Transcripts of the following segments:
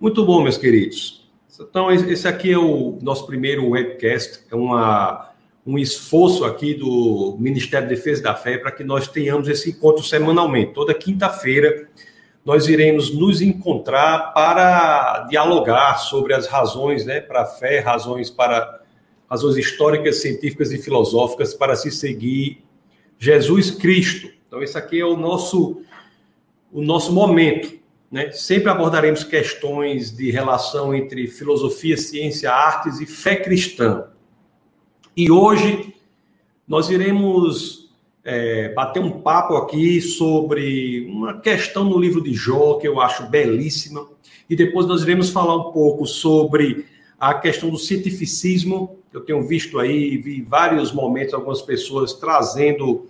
Muito bom, meus queridos. Então, esse aqui é o nosso primeiro webcast, é uma, um esforço aqui do Ministério da Defesa da Fé para que nós tenhamos esse encontro semanalmente. Toda quinta-feira nós iremos nos encontrar para dialogar sobre as razões né, para a fé, razões para razões históricas, científicas e filosóficas para se seguir Jesus Cristo. Então, esse aqui é o nosso, o nosso momento. Né? Sempre abordaremos questões de relação entre filosofia, ciência, artes e fé cristã. E hoje nós iremos é, bater um papo aqui sobre uma questão no livro de Jó que eu acho belíssima. E depois nós iremos falar um pouco sobre a questão do cientificismo. Eu tenho visto aí, vi vários momentos, algumas pessoas trazendo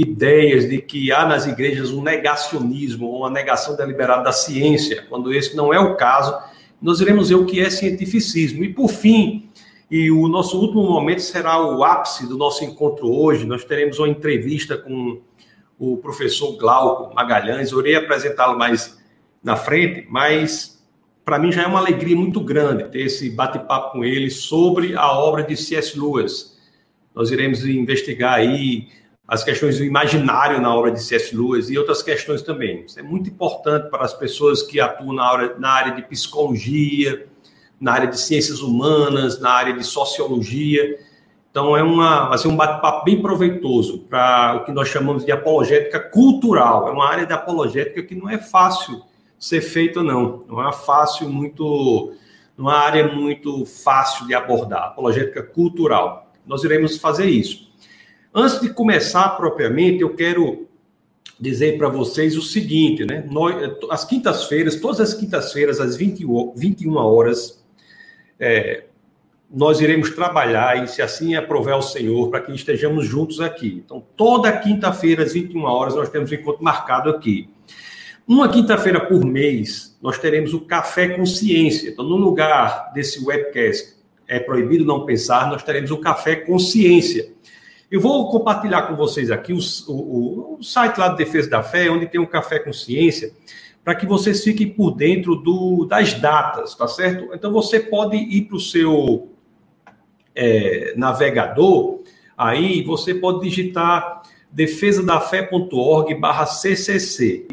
ideias de que há nas igrejas um negacionismo, uma negação deliberada da ciência, quando esse não é o caso. Nós iremos ver o que é cientificismo. E, por fim, e o nosso último momento será o ápice do nosso encontro hoje. Nós teremos uma entrevista com o professor Glauco Magalhães. Eu irei apresentá-lo mais na frente, mas para mim já é uma alegria muito grande ter esse bate-papo com ele sobre a obra de C.S. Lewis. Nós iremos investigar aí as questões do imaginário na obra de C.S. Lewis e outras questões também. Isso é muito importante para as pessoas que atuam na área, na área de psicologia, na área de ciências humanas, na área de sociologia. Então, é uma, ser um bate-papo bem proveitoso para o que nós chamamos de apologética cultural. É uma área de apologética que não é fácil ser feito, não. Não é fácil, muito. Uma área muito fácil de abordar, apologética cultural. Nós iremos fazer isso. Antes de começar propriamente, eu quero dizer para vocês o seguinte, né? Nós, as quintas-feiras, todas as quintas-feiras, às 20, 21 horas, é, nós iremos trabalhar, e se assim aprover o Senhor, para que estejamos juntos aqui. Então, toda quinta-feira, às 21 horas, nós temos um encontro marcado aqui. Uma quinta-feira por mês, nós teremos o Café Consciência. Então, no lugar desse webcast, é proibido não pensar, nós teremos o Café Consciência. Eu vou compartilhar com vocês aqui o, o, o site lá do Defesa da Fé, onde tem o Café Consciência, para que vocês fiquem por dentro do, das datas, tá certo? Então, você pode ir para o seu é, navegador, aí você pode digitar defesadafé.org barra CCC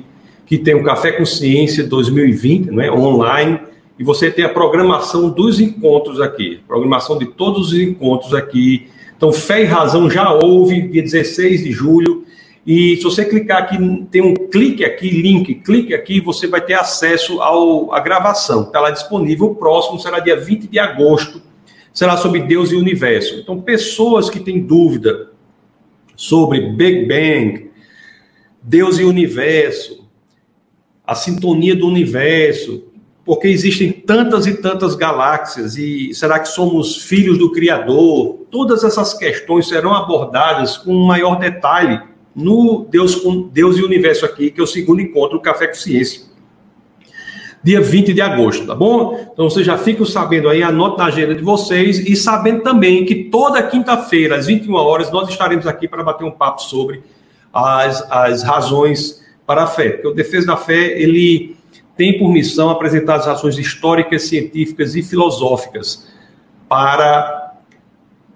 que tem o Café Consciência 2020, né, online, e você tem a programação dos encontros aqui, programação de todos os encontros aqui. Então, Fé e Razão já houve, dia 16 de julho, e se você clicar aqui, tem um clique aqui, link, clique aqui, você vai ter acesso ao, à gravação, está lá disponível. O próximo será dia 20 de agosto, será sobre Deus e o Universo. Então, pessoas que têm dúvida sobre Big Bang, Deus e o Universo, a sintonia do universo, porque existem tantas e tantas galáxias e será que somos filhos do Criador? Todas essas questões serão abordadas com maior detalhe no Deus com Deus e Universo aqui, que é o segundo encontro do Café com Ciência. Dia 20 de agosto, tá bom? Então vocês já ficam sabendo aí, anote na agenda de vocês e sabendo também que toda quinta-feira, às 21 horas, nós estaremos aqui para bater um papo sobre as, as razões para a fé, porque o Defesa da Fé, ele tem por missão apresentar as razões históricas, científicas e filosóficas para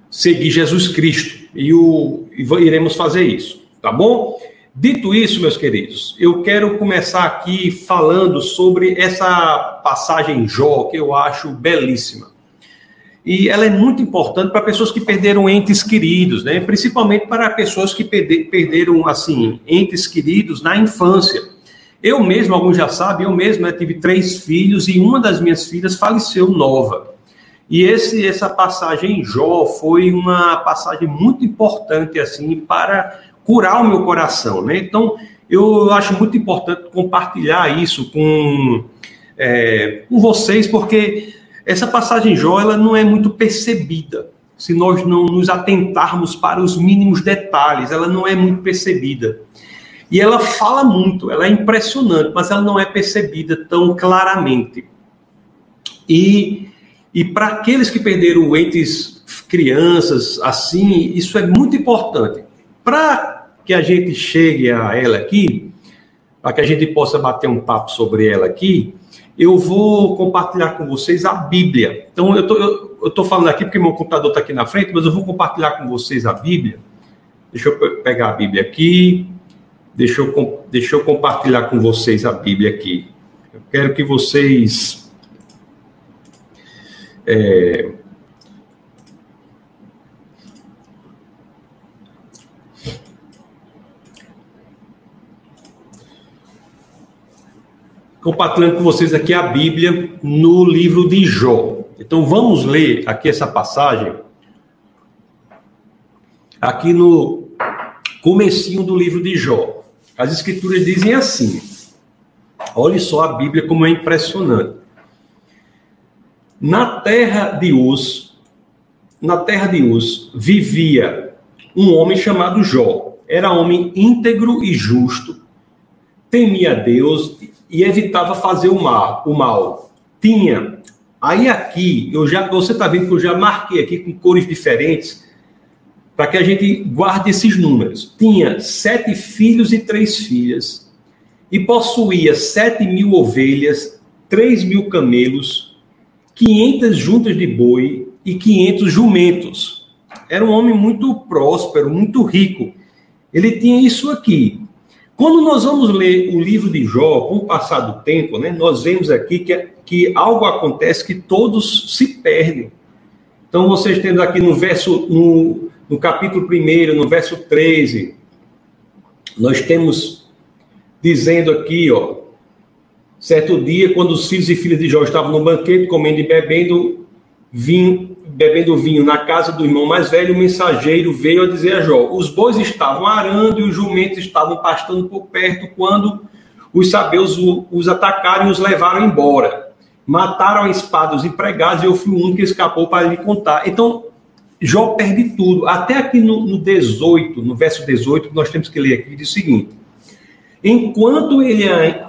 seguir Jesus Cristo. E, o, e iremos fazer isso, tá bom? Dito isso, meus queridos, eu quero começar aqui falando sobre essa passagem em Jó, que eu acho belíssima. E ela é muito importante para pessoas que perderam entes queridos, né? principalmente para pessoas que perderam assim entes queridos na infância. Eu mesmo, alguns já sabem, eu mesmo né, tive três filhos e uma das minhas filhas faleceu nova. E esse, essa passagem em Jó foi uma passagem muito importante assim para curar o meu coração, né? Então eu acho muito importante compartilhar isso com, é, com vocês, porque essa passagem Jó ela não é muito percebida. Se nós não nos atentarmos para os mínimos detalhes, ela não é muito percebida. E ela fala muito, ela é impressionante, mas ela não é percebida tão claramente. E, e para aqueles que perderam entes crianças, assim, isso é muito importante. Para que a gente chegue a ela aqui, para que a gente possa bater um papo sobre ela aqui, eu vou compartilhar com vocês a Bíblia. Então, eu tô, tô falando aqui porque meu computador está aqui na frente, mas eu vou compartilhar com vocês a Bíblia. Deixa eu pegar a Bíblia aqui. Deixa eu, deixa eu compartilhar com vocês a Bíblia aqui. Eu quero que vocês. É, compartilhando com vocês aqui a Bíblia no livro de Jó. Então vamos ler aqui essa passagem aqui no comecinho do livro de Jó. As escrituras dizem assim: Olhe só a Bíblia como é impressionante. Na terra de Uz, na terra de Uz vivia um homem chamado Jó. Era homem íntegro e justo, temia Deus e evitava fazer o mal. O mal. Tinha. Aí aqui, eu já, você está vendo que eu já marquei aqui com cores diferentes para que a gente guarde esses números. Tinha sete filhos e três filhas e possuía sete mil ovelhas, três mil camelos, quinhentas juntas de boi e quinhentos jumentos. Era um homem muito próspero, muito rico. Ele tinha isso aqui. Quando nós vamos ler o livro de Jó, com o passar do tempo, né, nós vemos aqui que, que algo acontece que todos se perdem. Então, vocês tendo aqui no verso, no, no capítulo 1, no verso 13, nós temos dizendo aqui, ó, certo dia, quando os filhos e filhas de Jó estavam no banquete, comendo e bebendo vinho, bebendo vinho na casa do irmão mais velho, o mensageiro veio a dizer a Jó: Os bois estavam arando e os jumentos estavam pastando por perto quando os sabeus os atacaram e os levaram embora. Mataram a espada os empregados e eu fui o único que escapou para lhe contar. Então, Jó perde tudo. Até aqui no, no 18, no verso 18, nós temos que ler aqui, diz o seguinte: Enquanto ele,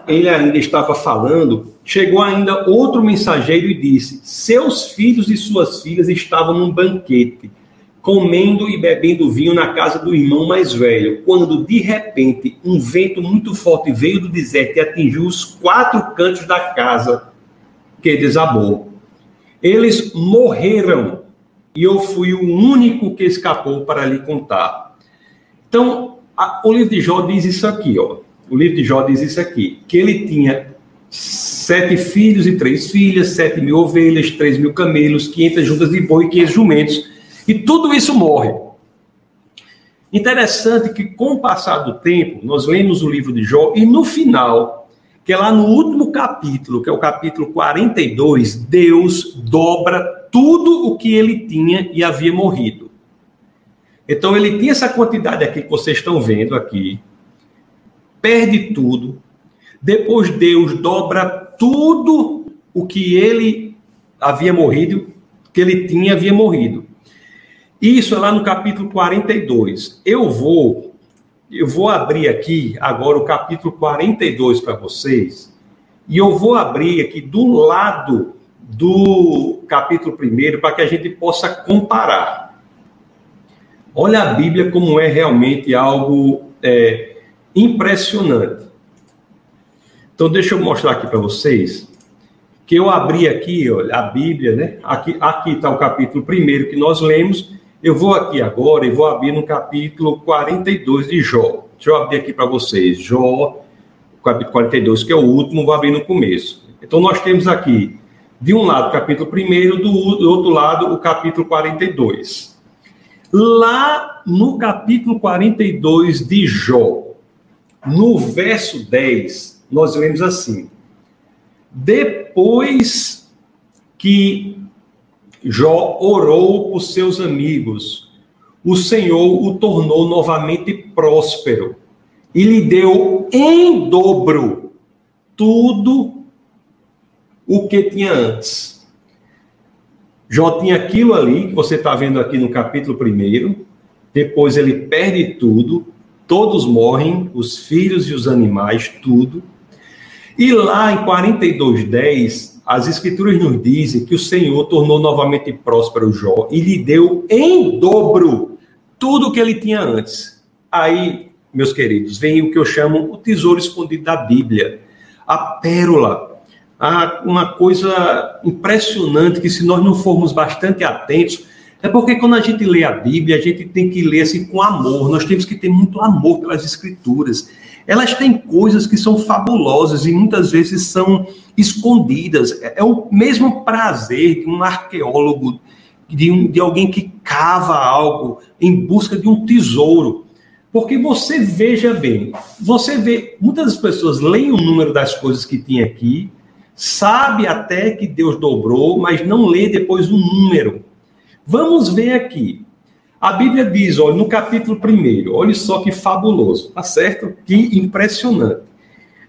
ele ainda estava falando, chegou ainda outro mensageiro e disse: Seus filhos e suas filhas estavam num banquete, comendo e bebendo vinho na casa do irmão mais velho, quando de repente um vento muito forte veio do deserto e atingiu os quatro cantos da casa, que desabou. Eles morreram e eu fui o único que escapou para lhe contar. Então, a, o livro de Jó diz isso aqui, ó. O livro de Jó diz isso aqui, que ele tinha sete filhos e três filhas, sete mil ovelhas, três mil camelos, quinhentas juntas de boi e quinhentos jumentos. E tudo isso morre. Interessante que, com o passar do tempo, nós lemos o livro de Jó e no final, que é lá no último capítulo, que é o capítulo 42, Deus dobra tudo o que ele tinha e havia morrido. Então, ele tinha essa quantidade aqui que vocês estão vendo aqui, perde tudo, depois Deus dobra tudo o que ele havia morrido, que ele tinha havia morrido. Isso é lá no capítulo 42. Eu vou eu vou abrir aqui agora o capítulo 42 para vocês. E eu vou abrir aqui do lado do capítulo 1 para que a gente possa comparar. Olha a Bíblia como é realmente algo é, impressionante. Então, deixa eu mostrar aqui para vocês que eu abri aqui olha, a Bíblia, né? Aqui está o capítulo primeiro que nós lemos. Eu vou aqui agora e vou abrir no capítulo 42 de Jó. Deixa eu abrir aqui para vocês. Jó, capítulo 42, que é o último, vou abrir no começo. Então, nós temos aqui, de um lado, o capítulo primeiro, do, do outro lado, o capítulo 42. Lá no capítulo 42 de Jó, no verso 10, nós lemos assim: depois que Jó orou por seus amigos, o Senhor o tornou novamente próspero e lhe deu em dobro tudo o que tinha antes. Jó tinha aquilo ali que você está vendo aqui no capítulo 1. Depois ele perde tudo, todos morrem, os filhos e os animais, tudo. E lá em 42:10, as escrituras nos dizem que o Senhor tornou novamente próspero Jó e lhe deu em dobro tudo o que ele tinha antes. Aí, meus queridos, vem o que eu chamo o tesouro escondido da Bíblia, a pérola, há uma coisa impressionante que se nós não formos bastante atentos, é porque quando a gente lê a Bíblia, a gente tem que ler assim com amor. Nós temos que ter muito amor pelas escrituras. Elas têm coisas que são fabulosas e muitas vezes são escondidas. É, é o mesmo prazer de um arqueólogo, de, um, de alguém que cava algo em busca de um tesouro. Porque você veja bem, você vê, muitas pessoas leem o número das coisas que tinha aqui, sabe até que Deus dobrou, mas não lê depois o número. Vamos ver aqui. A Bíblia diz, olha, no capítulo 1, olha só que fabuloso, tá certo? Que impressionante.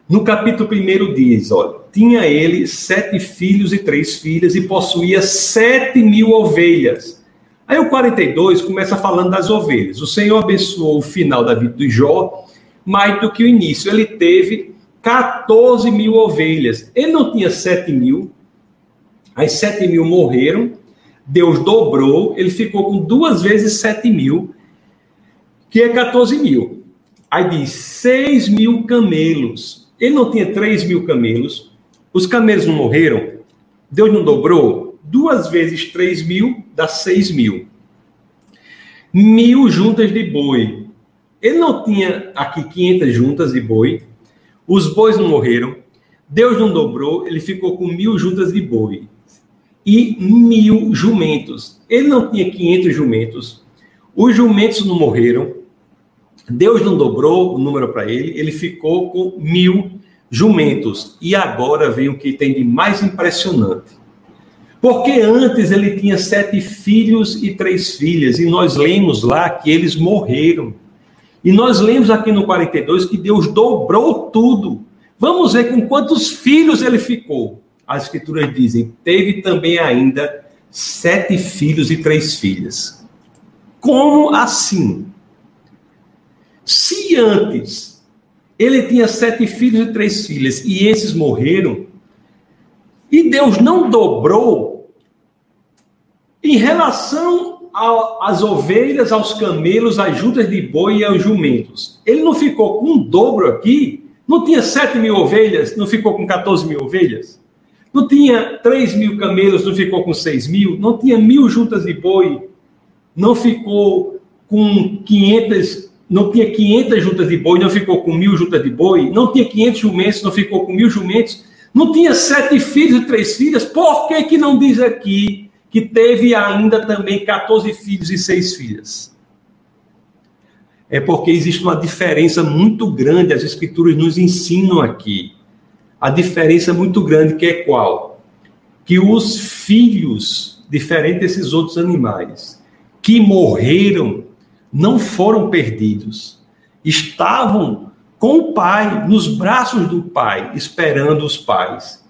No capítulo 1 diz, olha, tinha ele sete filhos e três filhas e possuía sete mil ovelhas. Aí o 42 começa falando das ovelhas. O Senhor abençoou o final da vida de Jó mais do que o início. Ele teve 14 mil ovelhas. Ele não tinha sete mil, as sete mil morreram, Deus dobrou, ele ficou com duas vezes 7 mil, que é 14 mil. Aí diz 6 mil camelos. Ele não tinha 3 mil camelos, os camelos não morreram, Deus não dobrou, duas vezes 3 mil dá 6 mil. Mil juntas de boi. Ele não tinha aqui 500 juntas de boi, os bois não morreram, Deus não dobrou, ele ficou com mil juntas de boi e mil jumentos. Ele não tinha 500 jumentos, os jumentos não morreram, Deus não dobrou o número para ele, ele ficou com mil jumentos. E agora vem o que tem de mais impressionante. Porque antes ele tinha sete filhos e três filhas, e nós lemos lá que eles morreram. E nós lemos aqui no 42 que Deus dobrou tudo. Vamos ver com quantos filhos ele ficou as escrituras dizem, teve também ainda sete filhos e três filhas. Como assim? Se antes ele tinha sete filhos e três filhas e esses morreram, e Deus não dobrou em relação às ovelhas, aos camelos, às juntas de boi e aos jumentos. Ele não ficou com um dobro aqui? Não tinha sete mil ovelhas? Não ficou com 14 mil ovelhas? Não tinha 3 mil camelos, não ficou com 6 mil. Não tinha mil juntas de boi, não ficou com 500. Não tinha 500 juntas de boi, não ficou com mil juntas de boi. Não tinha 500 jumentos, não ficou com mil jumentos. Não tinha sete filhos e três filhas. Por que, que não diz aqui que teve ainda também 14 filhos e seis filhas? É porque existe uma diferença muito grande, as escrituras nos ensinam aqui a diferença é muito grande, que é qual? Que os filhos, diferente desses outros animais, que morreram, não foram perdidos. Estavam com o pai, nos braços do pai, esperando os pais.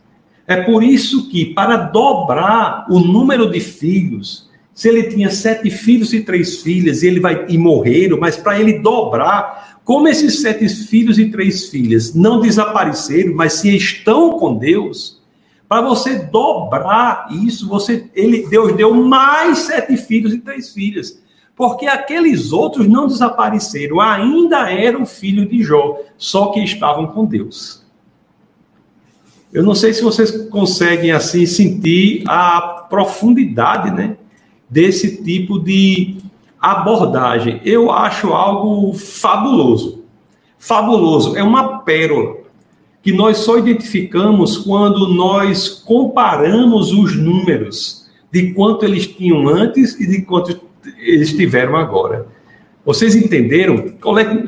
É por isso que, para dobrar o número de filhos, se ele tinha sete filhos e três filhas e ele vai e morreram, mas para ele dobrar como esses sete filhos e três filhas não desapareceram, mas se estão com Deus, para você dobrar isso, você, ele, Deus deu mais sete filhos e três filhas. Porque aqueles outros não desapareceram, ainda eram filhos de Jó, só que estavam com Deus. Eu não sei se vocês conseguem assim sentir a profundidade, né, desse tipo de abordagem. Eu acho algo fabuloso. Fabuloso. É uma pérola que nós só identificamos quando nós comparamos os números de quanto eles tinham antes e de quanto eles tiveram agora. Vocês entenderam?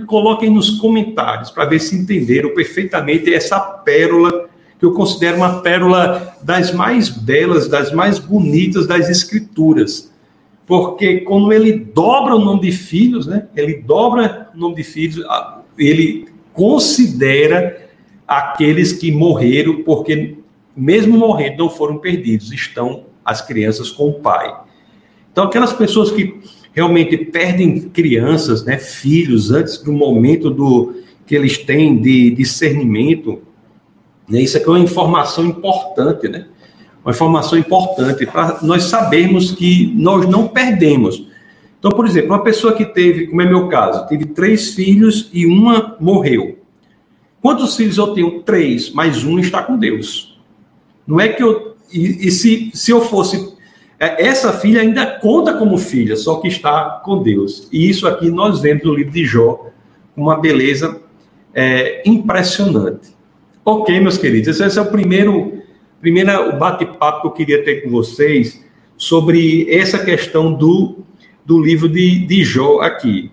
Coloquem nos comentários para ver se entenderam perfeitamente essa pérola que eu considero uma pérola das mais belas, das mais bonitas das escrituras porque quando ele dobra o nome de filhos, né, ele dobra o nome de filhos, ele considera aqueles que morreram, porque mesmo morrendo não foram perdidos, estão as crianças com o pai. Então, aquelas pessoas que realmente perdem crianças, né, filhos, antes do momento do que eles têm de discernimento, né, isso aqui é uma informação importante, né? Uma informação importante para nós sabermos que nós não perdemos. Então, por exemplo, uma pessoa que teve, como é meu caso, teve três filhos e uma morreu. Quantos filhos eu tenho? Três, mas um está com Deus. Não é que eu. E, e se, se eu fosse. É, essa filha ainda conta como filha, só que está com Deus. E isso aqui nós vemos no livro de Jó, uma beleza é, impressionante. Ok, meus queridos, esse é o primeiro, primeiro bate-papo que eu queria ter com vocês sobre essa questão do, do livro de, de Jó aqui.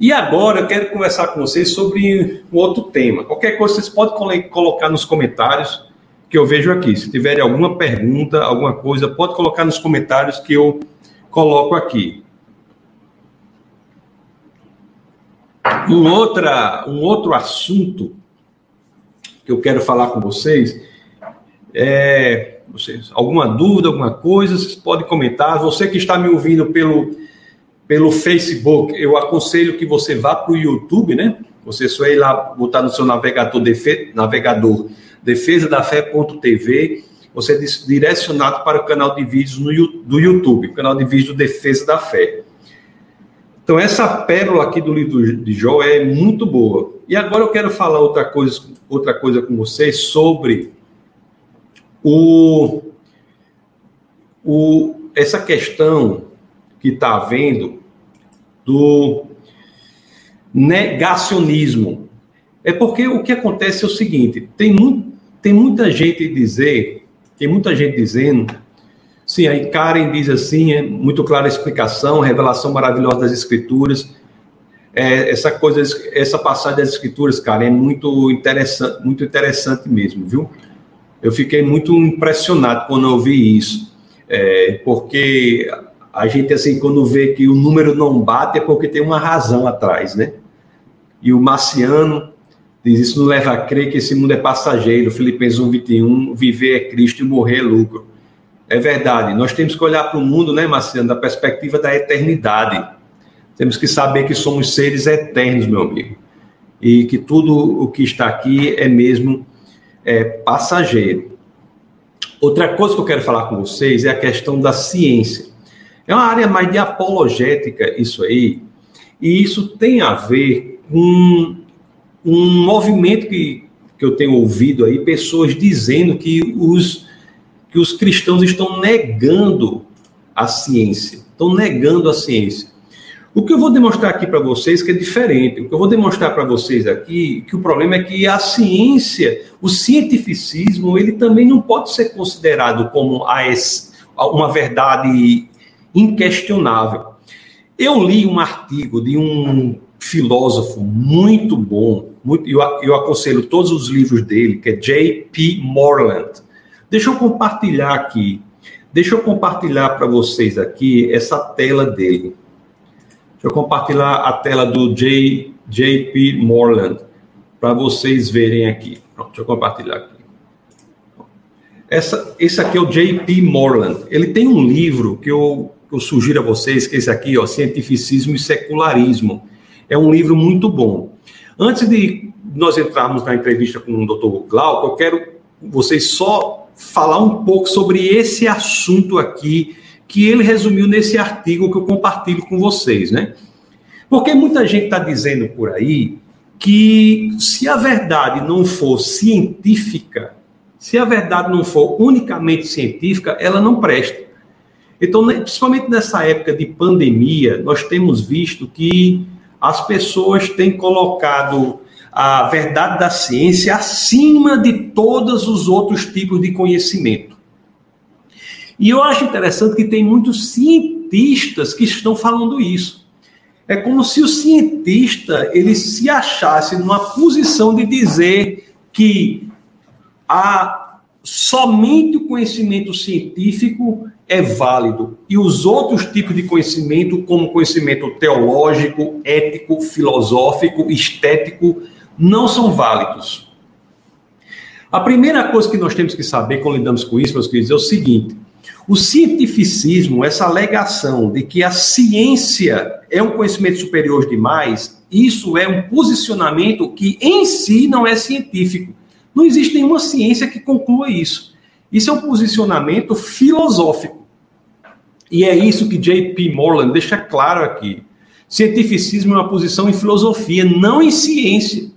E agora eu quero conversar com vocês sobre um outro tema. Qualquer coisa vocês podem colocar nos comentários que eu vejo aqui. Se tiverem alguma pergunta, alguma coisa, pode colocar nos comentários que eu coloco aqui. Um, outra, um outro assunto que eu quero falar com vocês é vocês, alguma dúvida, alguma coisa, vocês podem comentar. Você que está me ouvindo pelo, pelo Facebook, eu aconselho que você vá para o YouTube, né? Você só ir lá, botar no seu navegador, defe, navegador defesadafé.tv, você é direcionado para o canal de vídeos no, do YouTube, canal de vídeos Defesa da Fé. Então, essa pérola aqui do livro de Jó é muito boa. E agora eu quero falar outra coisa, outra coisa com vocês sobre o, o, essa questão que está havendo do negacionismo. É porque o que acontece é o seguinte: tem, muito, tem muita gente dizer, tem muita gente dizendo, sim, aí Karen diz assim, é muito clara a explicação, revelação maravilhosa das escrituras. É, essa coisa, essa passagem das escrituras, cara, é muito interessante, muito interessante mesmo, viu? Eu fiquei muito impressionado quando eu vi isso, é, porque a gente assim quando vê que o número não bate é porque tem uma razão atrás, né? E o Marciano diz isso não leva a crer que esse mundo é passageiro. Filipenses 1:21, viver é Cristo e morrer é lucro. É verdade. Nós temos que olhar para o mundo, né, Marciano, da perspectiva da eternidade. Temos que saber que somos seres eternos, meu amigo, e que tudo o que está aqui é mesmo é, passageiro. Outra coisa que eu quero falar com vocês é a questão da ciência. É uma área mais de apologética, isso aí, e isso tem a ver com um movimento que, que eu tenho ouvido aí, pessoas dizendo que os, que os cristãos estão negando a ciência, estão negando a ciência. O que eu vou demonstrar aqui para vocês que é diferente. O que eu vou demonstrar para vocês aqui que o problema é que a ciência, o cientificismo, ele também não pode ser considerado como uma verdade inquestionável. Eu li um artigo de um filósofo muito bom, muito, eu, eu aconselho todos os livros dele, que é J.P. Morland. Deixa eu compartilhar aqui, deixa eu compartilhar para vocês aqui essa tela dele. Deixa eu compartilhar a tela do J, JP Morland para vocês verem aqui. Pronto, deixa eu compartilhar aqui. Essa, esse aqui é o JP Morland. Ele tem um livro que eu, que eu sugiro a vocês, que é esse aqui, ó, Cientificismo e Secularismo. É um livro muito bom. Antes de nós entrarmos na entrevista com o Dr. Glauco, eu quero vocês só falar um pouco sobre esse assunto aqui que ele resumiu nesse artigo que eu compartilho com vocês, né? Porque muita gente está dizendo por aí que se a verdade não for científica, se a verdade não for unicamente científica, ela não presta. Então, né, principalmente nessa época de pandemia, nós temos visto que as pessoas têm colocado a verdade da ciência acima de todos os outros tipos de conhecimento. E eu acho interessante que tem muitos cientistas que estão falando isso. É como se o cientista ele se achasse numa posição de dizer que a, somente o conhecimento científico é válido e os outros tipos de conhecimento, como conhecimento teológico, ético, filosófico, estético, não são válidos. A primeira coisa que nós temos que saber quando lidamos com isso, meus queridos, é o seguinte: o cientificismo, essa alegação de que a ciência é um conhecimento superior demais, isso é um posicionamento que em si não é científico. Não existe nenhuma ciência que conclua isso. Isso é um posicionamento filosófico. E é isso que J.P. Morland deixa claro aqui. Cientificismo é uma posição em filosofia, não em ciência.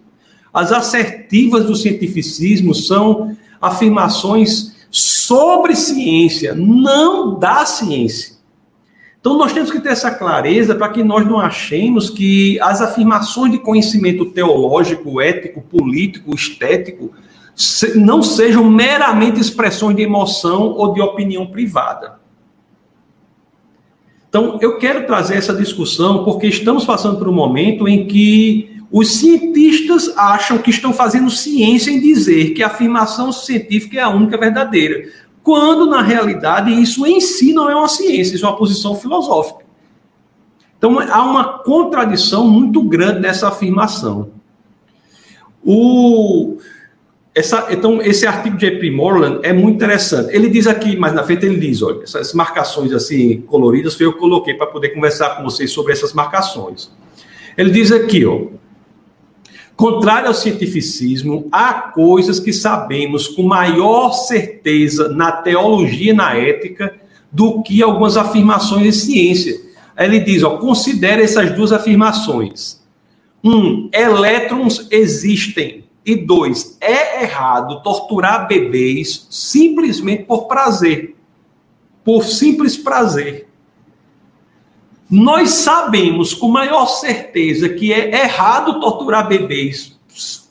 As assertivas do cientificismo são afirmações sobre ciência, não da ciência. Então, nós temos que ter essa clareza para que nós não achemos que as afirmações de conhecimento teológico, ético, político, estético, não sejam meramente expressões de emoção ou de opinião privada. Então, eu quero trazer essa discussão porque estamos passando por um momento em que os cientistas acham que estão fazendo ciência em dizer que a afirmação científica é a única verdadeira, quando na realidade isso em si não é uma ciência, isso é uma posição filosófica. Então, há uma contradição muito grande nessa afirmação. O, essa, então, esse artigo de J.P. Moreland é muito interessante. Ele diz aqui, mais na frente, ele diz: olha, essas marcações assim coloridas foi eu que coloquei para poder conversar com vocês sobre essas marcações. Ele diz aqui, ó. Contrário ao cientificismo, há coisas que sabemos com maior certeza na teologia e na ética do que algumas afirmações em ciência. Ele diz, ó, considere essas duas afirmações. Um, elétrons existem e dois, é errado torturar bebês simplesmente por prazer. Por simples prazer. Nós sabemos com maior certeza que é errado torturar bebês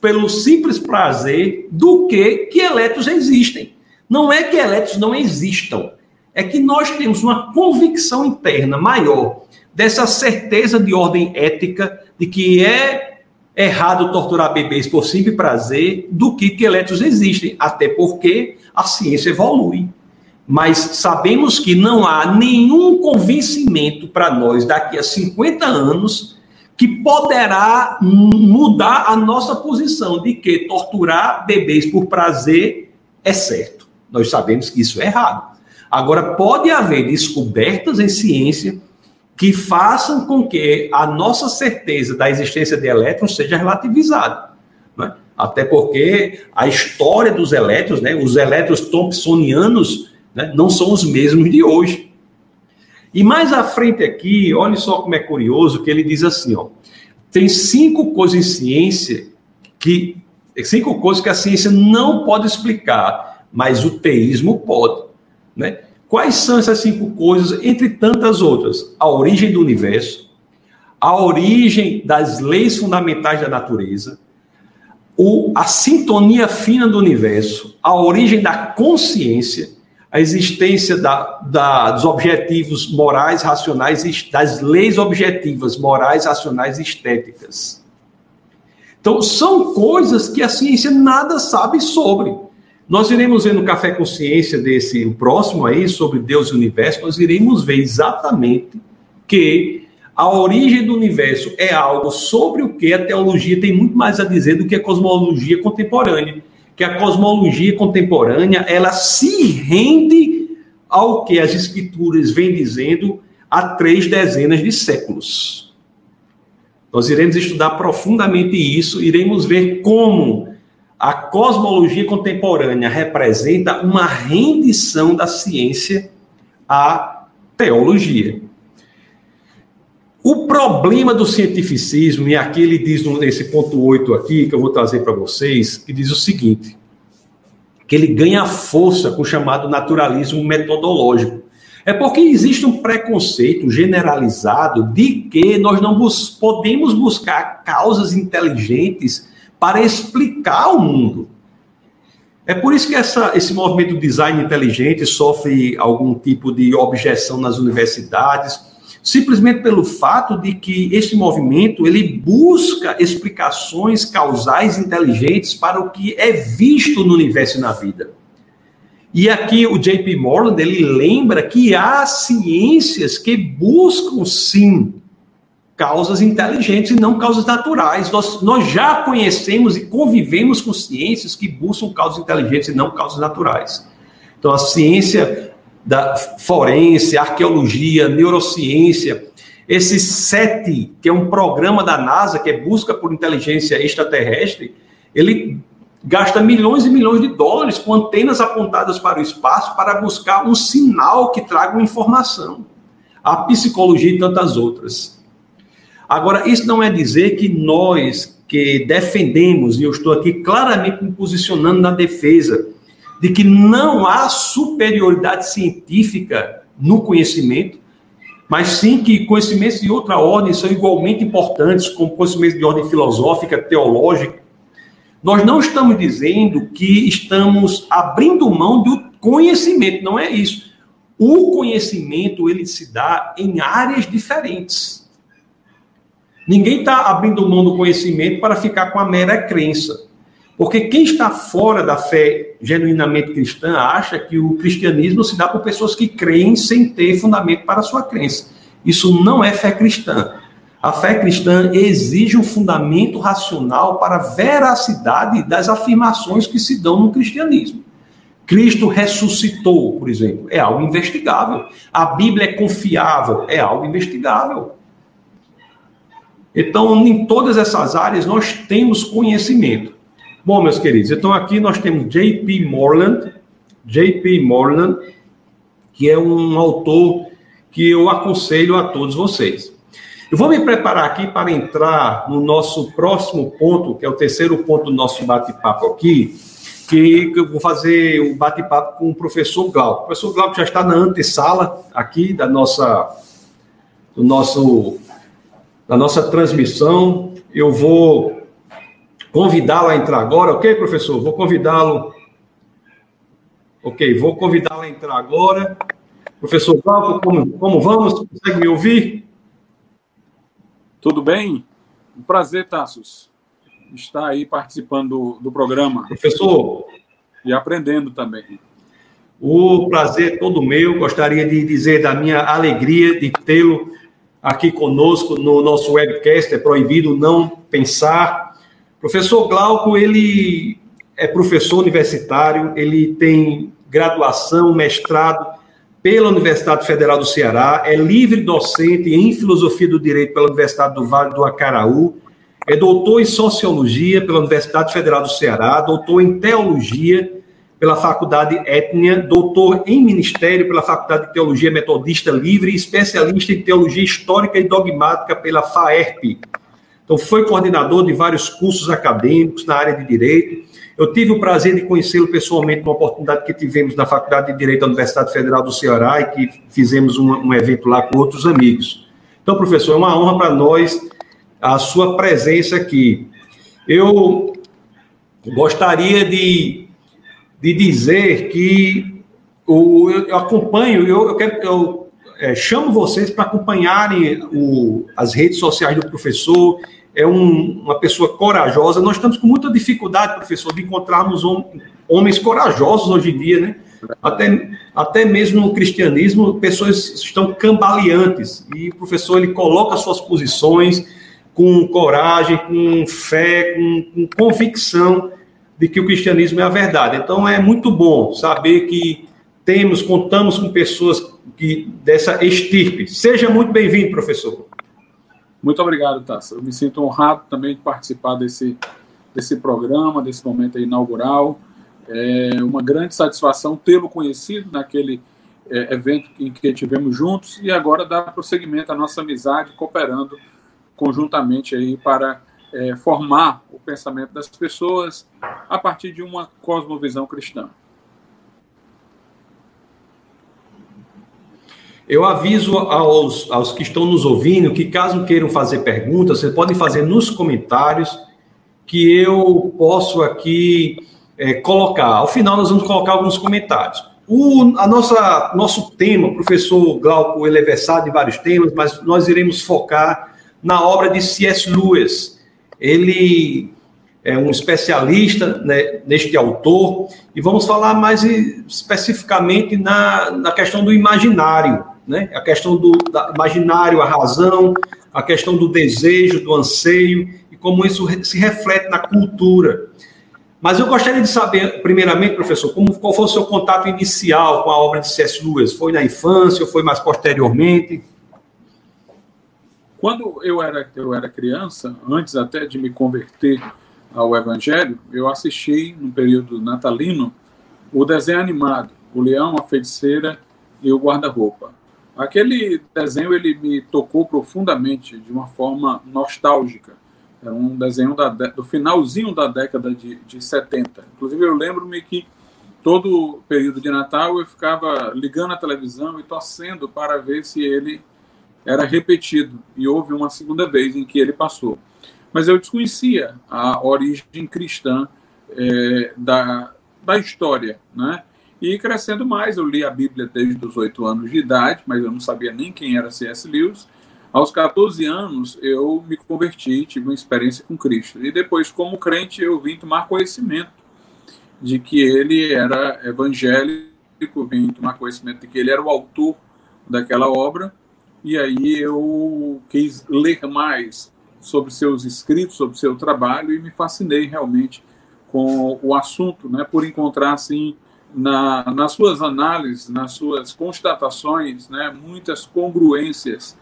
pelo simples prazer do que que elétrons existem. Não é que elétrons não existam, é que nós temos uma convicção interna maior dessa certeza de ordem ética de que é errado torturar bebês por simples prazer do que que elétrons existem, até porque a ciência evolui. Mas sabemos que não há nenhum convencimento para nós daqui a 50 anos que poderá mudar a nossa posição de que torturar bebês por prazer é certo. Nós sabemos que isso é errado. Agora, pode haver descobertas em ciência que façam com que a nossa certeza da existência de elétrons seja relativizada. Né? Até porque a história dos elétrons, né, os elétrons thompsonianos, né, não são os mesmos de hoje. E mais à frente aqui, olha só como é curioso que ele diz assim, ó, tem cinco coisas em ciência que cinco coisas que a ciência não pode explicar, mas o teísmo pode, né? Quais são essas cinco coisas, entre tantas outras? A origem do universo, a origem das leis fundamentais da natureza, o, a sintonia fina do universo, a origem da consciência, a existência da, da, dos objetivos morais, racionais, das leis objetivas, morais, racionais e estéticas. Então, são coisas que a ciência nada sabe sobre. Nós iremos ver no Café Consciência desse o próximo aí sobre Deus e o universo, nós iremos ver exatamente que a origem do universo é algo sobre o que a teologia tem muito mais a dizer do que a cosmologia contemporânea. Que a cosmologia contemporânea, ela se rende ao que as escrituras vêm dizendo há três dezenas de séculos. Nós iremos estudar profundamente isso, iremos ver como a cosmologia contemporânea representa uma rendição da ciência à teologia. O problema do cientificismo, e aqui ele diz nesse ponto 8 aqui, que eu vou trazer para vocês, que diz o seguinte, que ele ganha força com o chamado naturalismo metodológico. É porque existe um preconceito generalizado de que nós não bus podemos buscar causas inteligentes para explicar o mundo. É por isso que essa, esse movimento design inteligente sofre algum tipo de objeção nas universidades, simplesmente pelo fato de que esse movimento ele busca explicações causais inteligentes para o que é visto no universo e na vida. E aqui o JP Morland ele lembra que há ciências que buscam sim causas inteligentes e não causas naturais. Nós, nós já conhecemos e convivemos com ciências que buscam causas inteligentes e não causas naturais. Então, a ciência da forense, arqueologia, neurociência, esse SETI, que é um programa da NASA que é busca por inteligência extraterrestre, ele gasta milhões e milhões de dólares com antenas apontadas para o espaço para buscar um sinal que traga uma informação. A psicologia e tantas outras. Agora, isso não é dizer que nós que defendemos, e eu estou aqui claramente me posicionando na defesa de que não há superioridade científica no conhecimento, mas sim que conhecimentos de outra ordem são igualmente importantes, como conhecimentos de ordem filosófica, teológica. Nós não estamos dizendo que estamos abrindo mão do conhecimento, não é isso. O conhecimento ele se dá em áreas diferentes. Ninguém está abrindo mão do conhecimento para ficar com a mera crença. Porque quem está fora da fé genuinamente cristã acha que o cristianismo se dá por pessoas que creem sem ter fundamento para a sua crença. Isso não é fé cristã. A fé cristã exige um fundamento racional para a veracidade das afirmações que se dão no cristianismo. Cristo ressuscitou, por exemplo, é algo investigável. A Bíblia é confiável, é algo investigável. Então, em todas essas áreas, nós temos conhecimento. Bom, meus queridos, então aqui nós temos J.P. Morland, J.P. Morland, que é um autor que eu aconselho a todos vocês. Eu vou me preparar aqui para entrar no nosso próximo ponto, que é o terceiro ponto do nosso bate-papo aqui, que eu vou fazer o bate-papo com o professor Glauco. O professor Glauco já está na antessala aqui da nossa, do nosso, da nossa transmissão. Eu vou convidá-lo a entrar agora, ok, professor? Vou convidá-lo. Ok, vou convidá-lo a entrar agora. Professor Glauco, como, como vamos? Consegue me ouvir? Tudo bem? Um prazer, Tassos, estar aí participando do, do programa. Professor. E aprendendo também. O prazer é todo meu. Gostaria de dizer da minha alegria de tê-lo aqui conosco no nosso webcast. É proibido não pensar. Professor Glauco, ele é professor universitário, ele tem graduação, mestrado pela Universidade Federal do Ceará, é livre docente em filosofia do direito pela Universidade do Vale do Acaraú, é doutor em sociologia pela Universidade Federal do Ceará, doutor em teologia pela Faculdade Etnia, doutor em ministério pela Faculdade de Teologia Metodista Livre especialista em teologia histórica e dogmática pela FAERP. Então, foi coordenador de vários cursos acadêmicos na área de direito. Eu tive o prazer de conhecê-lo pessoalmente numa oportunidade que tivemos na Faculdade de Direito da Universidade Federal do Ceará e que fizemos um, um evento lá com outros amigos. Então, professor, é uma honra para nós a sua presença aqui. Eu gostaria de, de dizer que o, eu, acompanho, eu, eu, quero, eu é, chamo vocês para acompanharem o, as redes sociais do professor é um, uma pessoa corajosa. Nós estamos com muita dificuldade, professor, de encontrarmos homens corajosos hoje em dia, né? Até, até mesmo no cristianismo, pessoas estão cambaleantes. E o professor ele coloca suas posições com coragem, com fé, com, com convicção de que o cristianismo é a verdade. Então é muito bom saber que temos, contamos com pessoas que, dessa estirpe. Seja muito bem-vindo, professor. Muito obrigado, Tassa. Eu me sinto honrado também de participar desse, desse programa, desse momento inaugural. É uma grande satisfação tê-lo conhecido naquele é, evento em que tivemos juntos e agora dar prosseguimento à nossa amizade, cooperando conjuntamente aí para é, formar o pensamento das pessoas a partir de uma cosmovisão cristã. Eu aviso aos, aos que estão nos ouvindo que, caso queiram fazer perguntas, vocês podem fazer nos comentários, que eu posso aqui é, colocar. Ao final, nós vamos colocar alguns comentários. O a nossa, nosso tema, professor Glauco, ele é versado em vários temas, mas nós iremos focar na obra de C.S. Lewis. Ele é um especialista né, neste autor, e vamos falar mais especificamente na, na questão do imaginário né? A questão do imaginário, a razão, a questão do desejo, do anseio e como isso se reflete na cultura. Mas eu gostaria de saber, primeiramente, professor, como, qual foi o seu contato inicial com a obra de C.S. Lewis? Foi na infância ou foi mais posteriormente? Quando eu era, eu era criança, antes até de me converter ao Evangelho, eu assisti, no período natalino, o desenho animado, O Leão, a Feiticeira e o Guarda-Roupa. Aquele desenho ele me tocou profundamente, de uma forma nostálgica. Era um desenho da, do finalzinho da década de, de 70. Inclusive, eu lembro-me que todo período de Natal eu ficava ligando a televisão e torcendo para ver se ele era repetido. E houve uma segunda vez em que ele passou. Mas eu desconhecia a origem cristã é, da, da história, né? E crescendo mais, eu li a Bíblia desde os oito anos de idade, mas eu não sabia nem quem era C.S. Lewis. Aos 14 anos, eu me converti, tive uma experiência com Cristo. E depois, como crente, eu vim tomar conhecimento de que ele era evangélico, vim tomar conhecimento de que ele era o autor daquela obra. E aí eu quis ler mais sobre seus escritos, sobre seu trabalho, e me fascinei realmente com o assunto, né, por encontrar assim na, nas suas análises, nas suas constatações, né, muitas congruências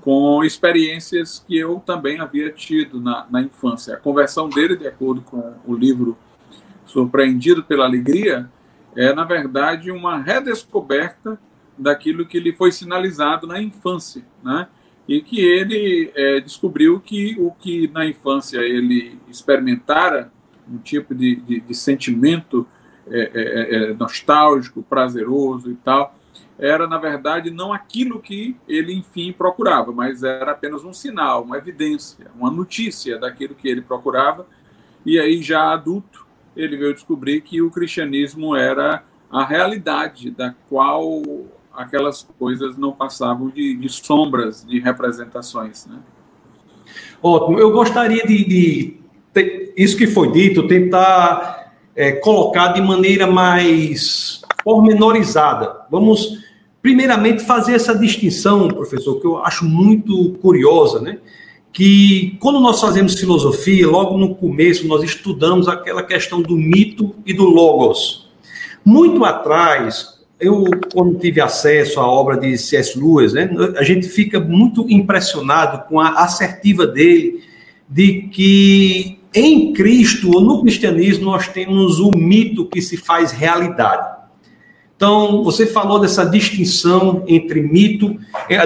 com experiências que eu também havia tido na, na infância. A conversão dele, de acordo com o livro Surpreendido pela Alegria, é, na verdade, uma redescoberta daquilo que lhe foi sinalizado na infância, né? E que ele é, descobriu que o que na infância ele experimentara, um tipo de, de, de sentimento é, é, é, é, nostálgico, prazeroso e tal, era, na verdade, não aquilo que ele, enfim, procurava, mas era apenas um sinal, uma evidência, uma notícia daquilo que ele procurava. E aí, já adulto, ele veio descobrir que o cristianismo era a realidade da qual aquelas coisas não passavam de, de sombras, de representações. Né? Ótimo. Eu gostaria de, de, isso que foi dito, tentar é, colocar de maneira mais pormenorizada. Vamos, primeiramente, fazer essa distinção, professor, que eu acho muito curiosa, né? Que quando nós fazemos filosofia, logo no começo, nós estudamos aquela questão do mito e do logos. Muito atrás, eu, quando tive acesso à obra de C.S. Lewis, né, a gente fica muito impressionado com a assertiva dele de que em Cristo, ou no cristianismo, nós temos o mito que se faz realidade. Então, você falou dessa distinção entre mito, é,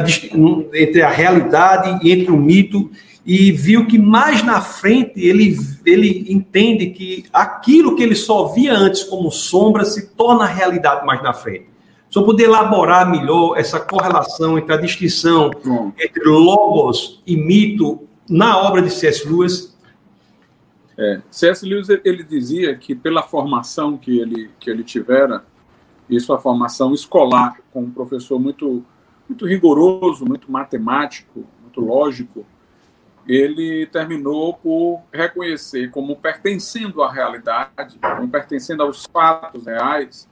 entre a realidade e entre o mito, e viu que mais na frente ele, ele entende que aquilo que ele só via antes como sombra se torna realidade mais na frente. Só poder elaborar melhor essa correlação entre a distinção entre logos e mito na obra de C.S. Lewis, é, C.S. Lewis ele dizia que pela formação que ele que ele tivera e sua formação escolar com um professor muito muito rigoroso, muito matemático, muito lógico, ele terminou por reconhecer como pertencendo à realidade, como pertencendo aos fatos reais,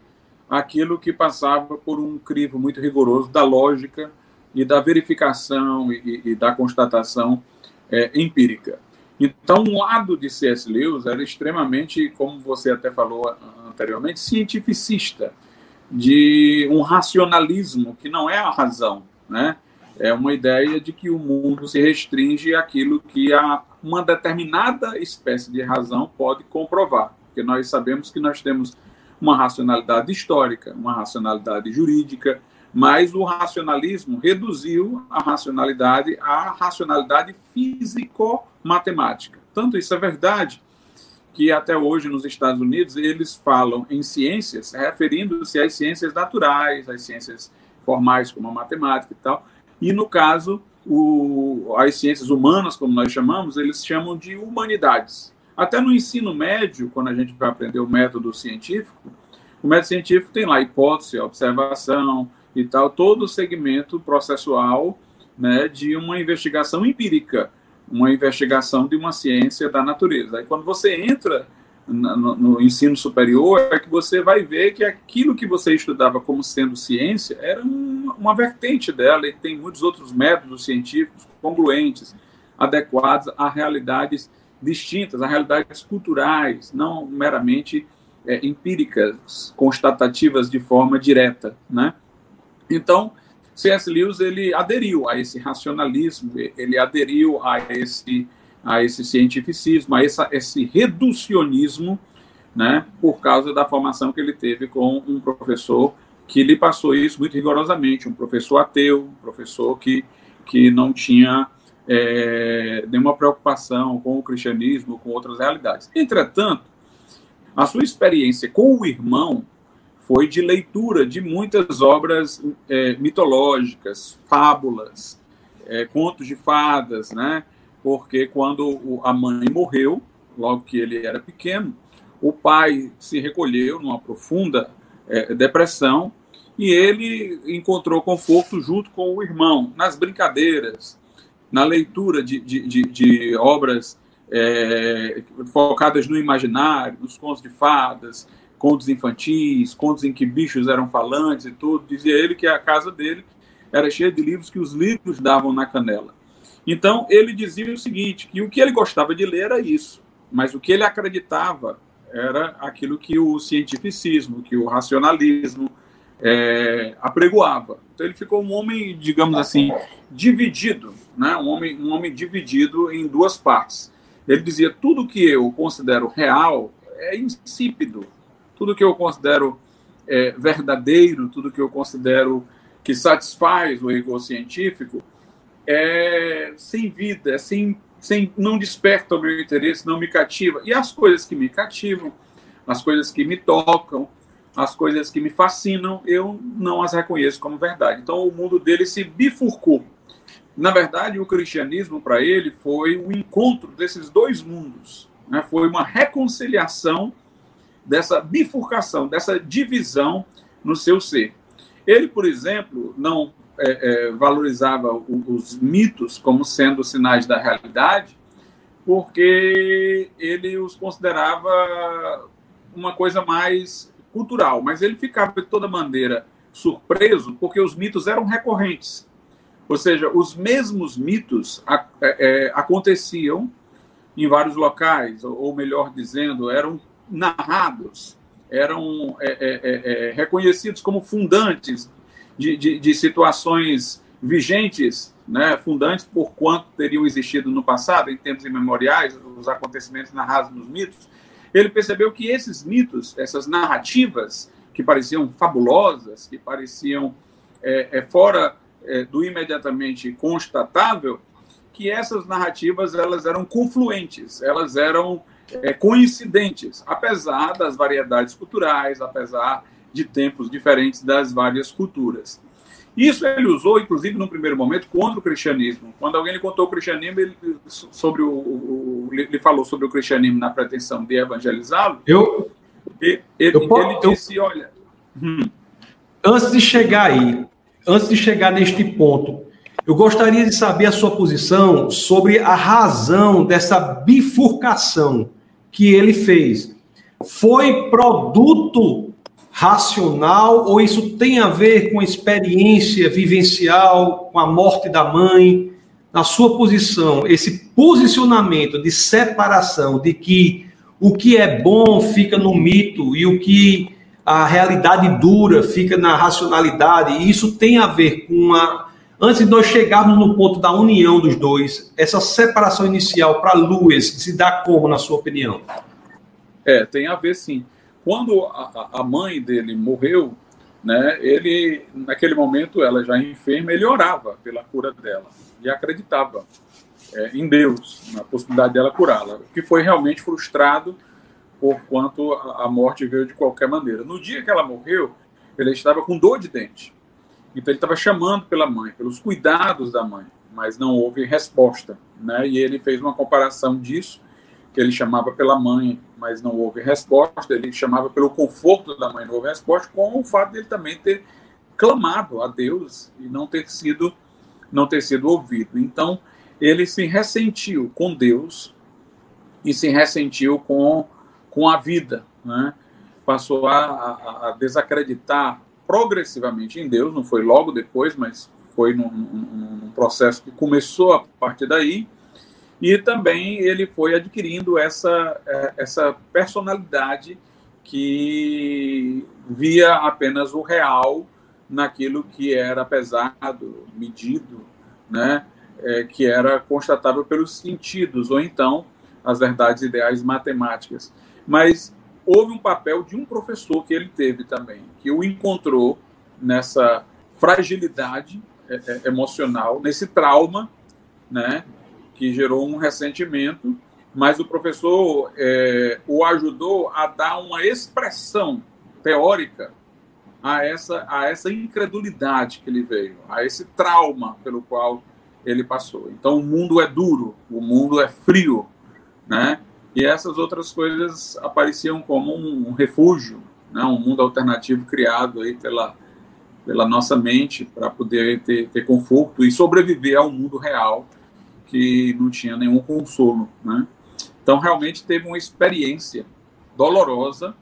aquilo que passava por um crivo muito rigoroso da lógica e da verificação e, e da constatação é, empírica. Então, um lado de C.S. Lewis era extremamente, como você até falou anteriormente, cientificista, de um racionalismo que não é a razão, né? É uma ideia de que o mundo se restringe àquilo que a, uma determinada espécie de razão pode comprovar, porque nós sabemos que nós temos uma racionalidade histórica, uma racionalidade jurídica, mas o racionalismo reduziu a racionalidade à racionalidade físico-matemática. Tanto isso é verdade que até hoje nos Estados Unidos eles falam em ciências referindo-se às ciências naturais, às ciências formais como a matemática e tal. E no caso, o, as ciências humanas, como nós chamamos, eles chamam de humanidades. Até no ensino médio, quando a gente vai aprender o método científico, o método científico tem lá hipótese, observação, e tal, todo o segmento processual né, de uma investigação empírica, uma investigação de uma ciência da natureza. Aí quando você entra no, no, ensino superior, é que você vai ver que aquilo que você estudava como sendo ciência era uma, vertente dela e tem muitos outros métodos científicos congruentes, adequados a realidades distintas, a realidades culturais, não meramente é, empíricas, constatativas de forma direta, né? Então, C.S. Lewis ele aderiu a esse racionalismo, ele aderiu a esse a esse cientificismo, a essa, esse reducionismo, né, por causa da formação que ele teve com um professor que lhe passou isso muito rigorosamente, um professor ateu, um professor que, que não tinha é, nenhuma preocupação com o cristianismo, com outras realidades. Entretanto, A sua experiência com o irmão foi de leitura de muitas obras é, mitológicas, fábulas, é, contos de fadas, né? Porque quando a mãe morreu, logo que ele era pequeno, o pai se recolheu numa profunda é, depressão e ele encontrou conforto junto com o irmão nas brincadeiras, na leitura de, de, de, de obras é, focadas no imaginário, nos contos de fadas, contos infantis, contos em que bichos eram falantes e tudo. Dizia ele que a casa dele era cheia de livros que os livros davam na canela. Então, ele dizia o seguinte, que o que ele gostava de ler era isso, mas o que ele acreditava era aquilo que o cientificismo, que o racionalismo é, apregoava. Então, ele ficou um homem, digamos assim, dividido, né? um, homem, um homem dividido em duas partes. Ele dizia, tudo que eu considero real é insípido, tudo que eu considero é, verdadeiro, tudo que eu considero que satisfaz o rigor científico, é sem vida, é sem, sem, não desperta o meu interesse, não me cativa. E as coisas que me cativam, as coisas que me tocam, as coisas que me fascinam, eu não as reconheço como verdade. Então o mundo dele se bifurcou. Na verdade, o cristianismo para ele foi o encontro desses dois mundos. Né? Foi uma reconciliação dessa bifurcação, dessa divisão no seu ser. Ele, por exemplo, não é, é, valorizava os mitos como sendo sinais da realidade, porque ele os considerava uma coisa mais cultural, mas ele ficava de toda maneira surpreso porque os mitos eram recorrentes. Ou seja, os mesmos mitos é, é, aconteciam em vários locais, ou melhor dizendo, eram narrados, eram é, é, é, é, reconhecidos como fundantes de, de, de, situações vigentes, né, fundantes por quanto teriam existido no passado, em tempos imemoriais, os acontecimentos narrados nos mitos, ele percebeu que esses mitos, essas narrativas que pareciam fabulosas, que pareciam é, é, fora do imediatamente constatável, que essas narrativas elas eram confluentes, elas eram é, coincidentes, apesar das variedades culturais, apesar de tempos diferentes das várias culturas. Isso ele usou, inclusive, no primeiro momento, contra o cristianismo. Quando alguém lhe contou o cristianismo, ele, sobre o, o, ele falou sobre o cristianismo na pretensão de evangelizá-lo. Eu, ele, eu, ele disse, eu, olha... Hum. Antes de chegar aí, antes de chegar neste ponto, eu gostaria de saber a sua posição sobre a razão dessa bifurcação que ele fez foi produto racional ou isso tem a ver com experiência vivencial, com a morte da mãe? Na sua posição, esse posicionamento de separação, de que o que é bom fica no mito e o que a realidade dura fica na racionalidade, isso tem a ver com a Antes de nós chegarmos no ponto da união dos dois, essa separação inicial para Lewis se dá como, na sua opinião? É, tem a ver sim. Quando a, a mãe dele morreu, né, ele, naquele momento, ela já enferma, ele orava pela cura dela e acreditava é, em Deus, na possibilidade dela curá-la, o que foi realmente frustrado por quanto a morte veio de qualquer maneira. No dia que ela morreu, ele estava com dor de dente. Então ele estava chamando pela mãe, pelos cuidados da mãe, mas não houve resposta, né? E ele fez uma comparação disso, que ele chamava pela mãe, mas não houve resposta, ele chamava pelo conforto da mãe, não houve resposta, com o fato dele também ter clamado a Deus e não ter sido não ter sido ouvido. Então, ele se ressentiu com Deus e se ressentiu com, com a vida, né? Passou a, a, a desacreditar progressivamente em Deus, não foi logo depois, mas foi num, num, num, processo que começou a partir daí, e também ele foi adquirindo essa, é, essa personalidade que via apenas o real naquilo que era pesado, medido, né? É, que era constatável pelos sentidos, ou então as verdades ideais matemáticas. Mas houve um papel de um professor que ele teve também, que o encontrou nessa fragilidade é, é, emocional, nesse trauma, né, que gerou um ressentimento mas o professor é, o ajudou a dar uma expressão teórica a essa, a essa incredulidade que ele veio, a esse trauma pelo qual ele passou. Então, o mundo é duro, o mundo é frio, né? E essas outras coisas apareciam como um refúgio, né? um mundo alternativo criado aí pela, pela nossa mente para poder ter, ter conforto e sobreviver ao mundo real que não tinha nenhum consolo, né? Então, realmente teve uma experiência dolorosa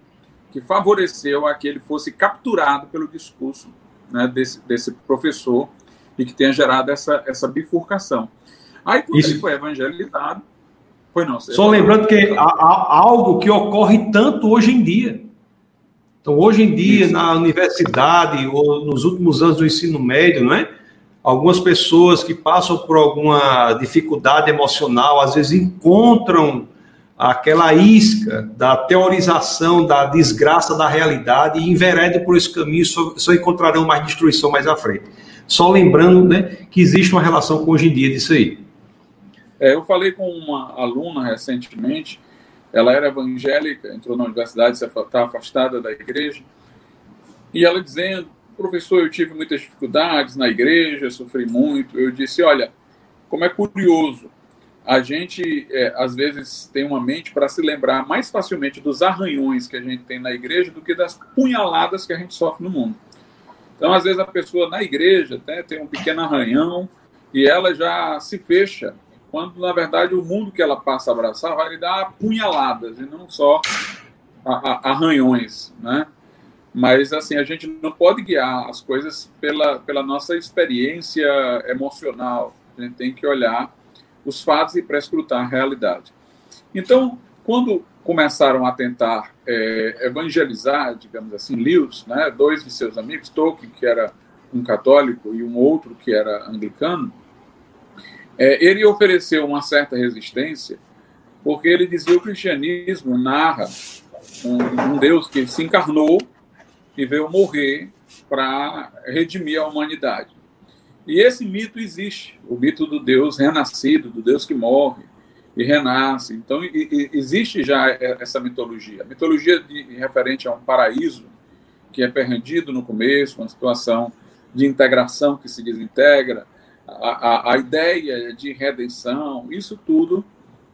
que favoreceu a que ele fosse capturado pelo discurso né, desse, desse professor e que tenha gerado essa, essa bifurcação. Aí, quando Isso. ele foi evangelizado, não. Só lembrando que há, há algo que ocorre tanto hoje em dia. Então, hoje em dia, Isso. na universidade ou nos últimos anos do ensino médio, não é? Algumas pessoas que passam por alguma dificuldade emocional, às vezes encontram aquela isca da teorização da desgraça da realidade e enveredam por esse caminho, só, só, encontrarão mais destruição mais à frente. Só lembrando né, que existe uma relação com hoje em dia disso aí. É, eu falei com uma aluna recentemente, ela era evangélica, entrou na universidade, está afastada da igreja, e ela dizendo, professor, eu tive muitas dificuldades na igreja, sofri muito. Eu disse, olha, como é curioso, a gente é, às vezes tem uma mente para se lembrar mais facilmente dos arranhões que a gente tem na igreja do que das punhaladas que a gente sofre no mundo. Então, às vezes, a pessoa na igreja até tem um pequeno arranhão e ela já se fecha, quando na verdade o mundo que ela passa a abraçar vai lhe dar punhaladas e não só arranhões, né? Mas, assim, a gente não pode guiar as coisas pela, pela nossa experiência emocional. A gente tem que olhar os fatos e prescrutar a realidade. Então, quando começaram a tentar é, evangelizar, digamos assim, Lewis, né, dois de seus amigos, Tolkien, que era um católico, e um outro que era anglicano, é, ele ofereceu uma certa resistência, porque ele dizia que o cristianismo narra um, um Deus que se encarnou e veio morrer para redimir a humanidade. E esse mito existe, o mito do Deus renascido, do Deus que morre e renasce. Então, e, e, existe já essa mitologia. A mitologia de, referente a um paraíso que é perdido no começo, uma situação de integração que se desintegra, a, a, ideia de redenção, isso tudo,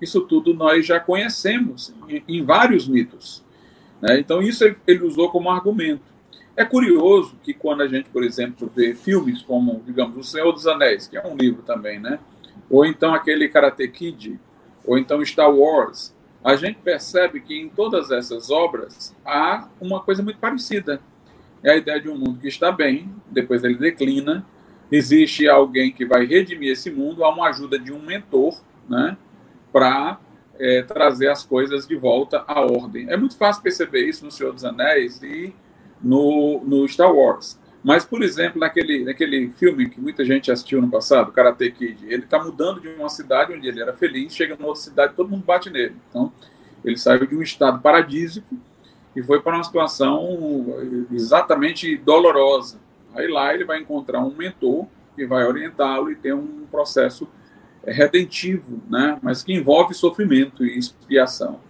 isso tudo nós já conhecemos em, em vários mitos. Né? Então, isso ele usou como argumento. É curioso que quando a gente, por exemplo, vê filmes como, digamos, O Senhor dos Anéis, que é um livro também, né? Ou então aquele Karate Kid, ou então Star Wars, a gente percebe que em todas essas obras há uma coisa muito parecida. É a ideia de um mundo que está bem, depois ele declina, existe alguém que vai redimir esse mundo, há uma ajuda de um mentor, né? Para é, trazer as coisas de volta à ordem. É muito fácil perceber isso no Senhor dos Anéis e no, no Star Wars. Mas, por exemplo, naquele, naquele filme que muita gente assistiu no passado, Karate Kid, ele está mudando de uma cidade onde ele era feliz, chega numa outra cidade todo mundo bate nele. Então, ele saiu de um estado paradísico e foi para uma situação exatamente dolorosa. Aí lá ele vai encontrar um mentor que vai orientá-lo e ter um processo redentivo, né? mas que envolve sofrimento e expiação.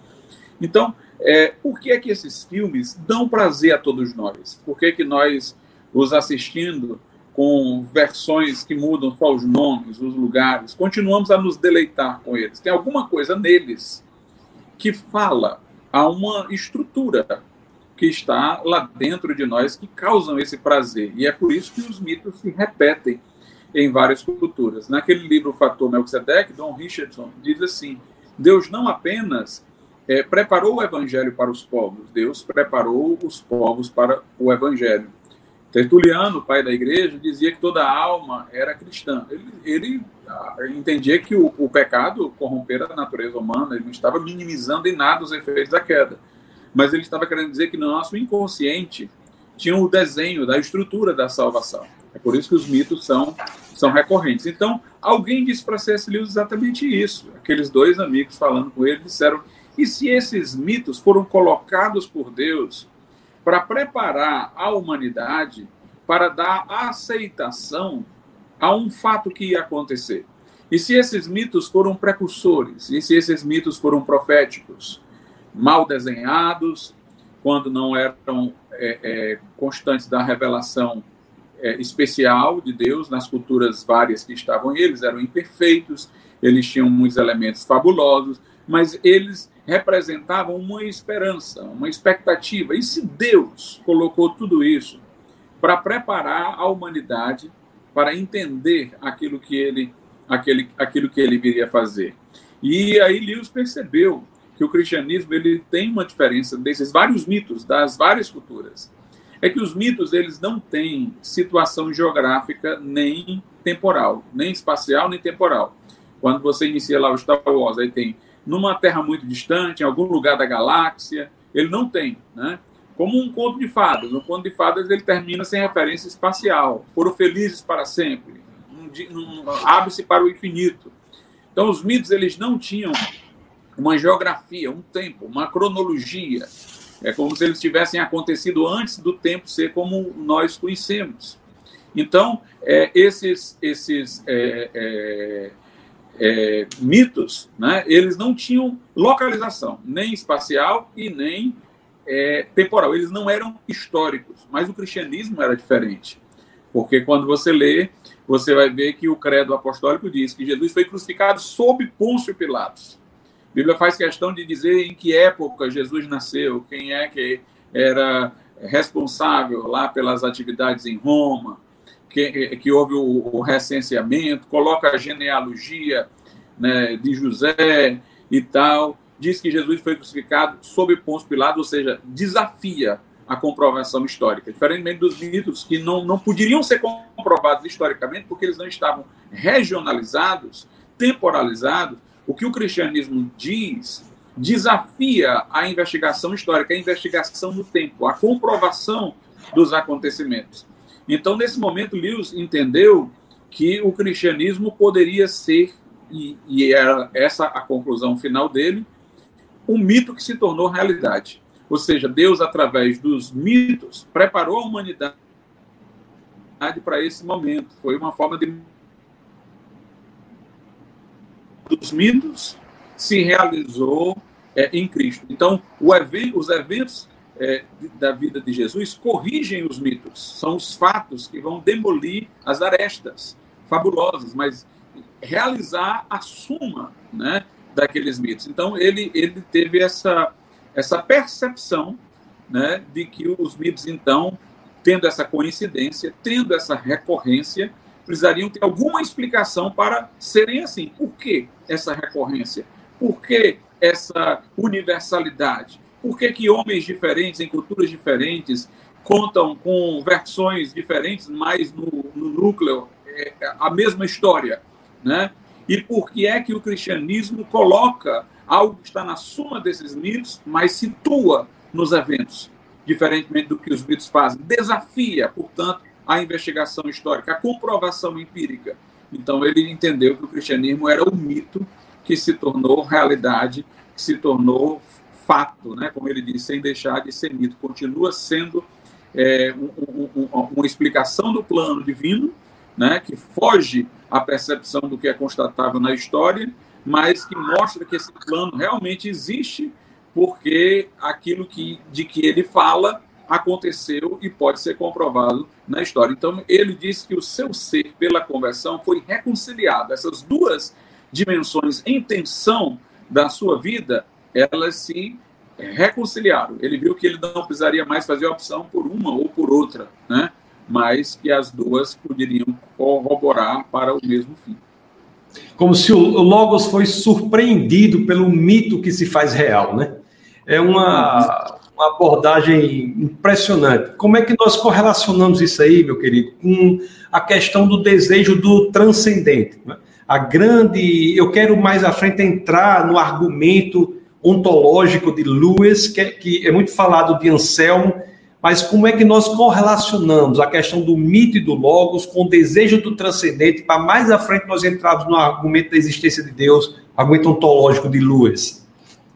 Então, é, por que é que esses filmes dão prazer a todos nós? Por que, que nós, os assistindo com versões que mudam só os nomes, os lugares, continuamos a nos deleitar com eles? Tem alguma coisa neles que fala a uma estrutura que está lá dentro de nós que causam esse prazer. E é por isso que os mitos se repetem em várias culturas. Naquele livro Fator Melchizedek, Don Richardson diz assim: Deus não apenas é, preparou o evangelho para os povos, Deus preparou os povos para o evangelho. Tertuliano, pai da igreja, dizia que toda alma era cristã. Ele, ele ah, entendia que o, o, pecado corrompera a natureza humana, ele não estava minimizando em nada os efeitos da queda. Mas ele estava querendo dizer que no nosso inconsciente tinha o desenho da estrutura da salvação. É por isso que os mitos são, são recorrentes. Então, alguém disse para C.S. Lewis exatamente isso. Aqueles dois amigos falando com ele disseram e se esses mitos foram colocados por Deus para preparar a humanidade para dar aceitação a um fato que ia acontecer? E se esses mitos foram precursores, e se esses mitos foram proféticos, mal desenhados, quando não eram é, é, constantes da revelação é, especial de Deus nas culturas várias que estavam eles, eram imperfeitos, eles tinham muitos elementos fabulosos, mas eles representavam uma esperança, uma expectativa. E se Deus colocou tudo isso para preparar a humanidade para entender aquilo que ele, aquele, aquilo que ele viria fazer? E aí Lewis percebeu que o cristianismo ele tem uma diferença desses vários mitos das várias culturas. É que os mitos eles não têm situação geográfica nem temporal, nem espacial nem temporal. Quando você inicia lá o Star Wars, aí tem numa terra muito distante, em algum lugar da galáxia, ele não tem, né? Como um conto de fadas. Um conto de fadas ele termina sem referência espacial. Foram felizes para sempre. Um, um, Abre-se para o infinito. Então os mitos eles não tinham uma geografia, um tempo, uma cronologia. É como se eles tivessem acontecido antes do tempo ser como nós conhecemos. Então, é, esses, esses é, é, é, mitos, né, eles não tinham localização, nem espacial e nem é, temporal. Eles não eram históricos, mas o cristianismo era diferente. Porque quando você lê, você vai ver que o credo apostólico diz que Jesus foi crucificado sob Pôncio Pilatos. A Bíblia faz questão de dizer em que época Jesus nasceu, quem é que era responsável lá pelas atividades em Roma, que, que houve o, o, recenseamento, coloca a genealogia né, de José e tal, diz que Jesus foi crucificado sob Pôncio Pilatos, ou seja, desafia a comprovação histórica, diferentemente dos mitos que não, não poderiam ser comprovados historicamente porque eles não estavam regionalizados, temporalizados, o que o cristianismo diz desafia a investigação histórica, a investigação no tempo, a comprovação dos acontecimentos. Então, nesse momento, Lewis entendeu que o cristianismo poderia ser, e, e era essa a conclusão final dele, um mito que se tornou realidade. Ou seja, Deus, através dos mitos, preparou a humanidade para esse momento. Foi uma forma de dos mitos se realizou é, em Cristo. Então, evento, os eventos é, da vida de Jesus corrigem os mitos. São os fatos que vão demolir as arestas fabulosas, mas realizar a suma né, daqueles mitos. Então, ele, ele teve essa, essa percepção né, de que os mitos, então, tendo essa coincidência, tendo essa recorrência, precisariam ter alguma explicação para serem assim. Por que essa recorrência? Por que essa universalidade? Por que, que homens diferentes, em culturas diferentes, contam com versões diferentes, mas no, no núcleo é, é a mesma história? Né? E por que é que o cristianismo coloca algo que está na suma desses mitos, mas situa nos eventos, diferentemente do que os mitos fazem? Desafia, portanto, a investigação histórica, a comprovação empírica. Então ele entendeu que o cristianismo era o mito que se tornou realidade, que se tornou fato, né? como ele disse, sem deixar de ser mito. Continua sendo é, um, um, uma explicação do plano divino, né? que foge à percepção do que é constatável na história, mas que mostra que esse plano realmente existe, porque aquilo que, de que ele fala aconteceu e pode ser comprovado na história. Então, ele disse que o seu ser, pela conversão, foi reconciliado. Essas duas dimensões em tensão da sua vida, elas se reconciliaram. Ele viu que ele não precisaria mais fazer opção por uma ou por outra, né? mas que as duas poderiam corroborar para o mesmo fim. Como se o Logos foi surpreendido pelo mito que se faz real, né? É uma, uma abordagem impressionante. Como é que nós correlacionamos isso aí, meu querido, com a questão do desejo do transcendente? Né? A grande. Eu quero mais à frente entrar no argumento ontológico de Lewis, que é, que é muito falado de Anselmo, mas como é que nós correlacionamos a questão do mito e do logos com o desejo do transcendente, para mais à frente nós entrarmos no argumento da existência de Deus, argumento ontológico de Lewis?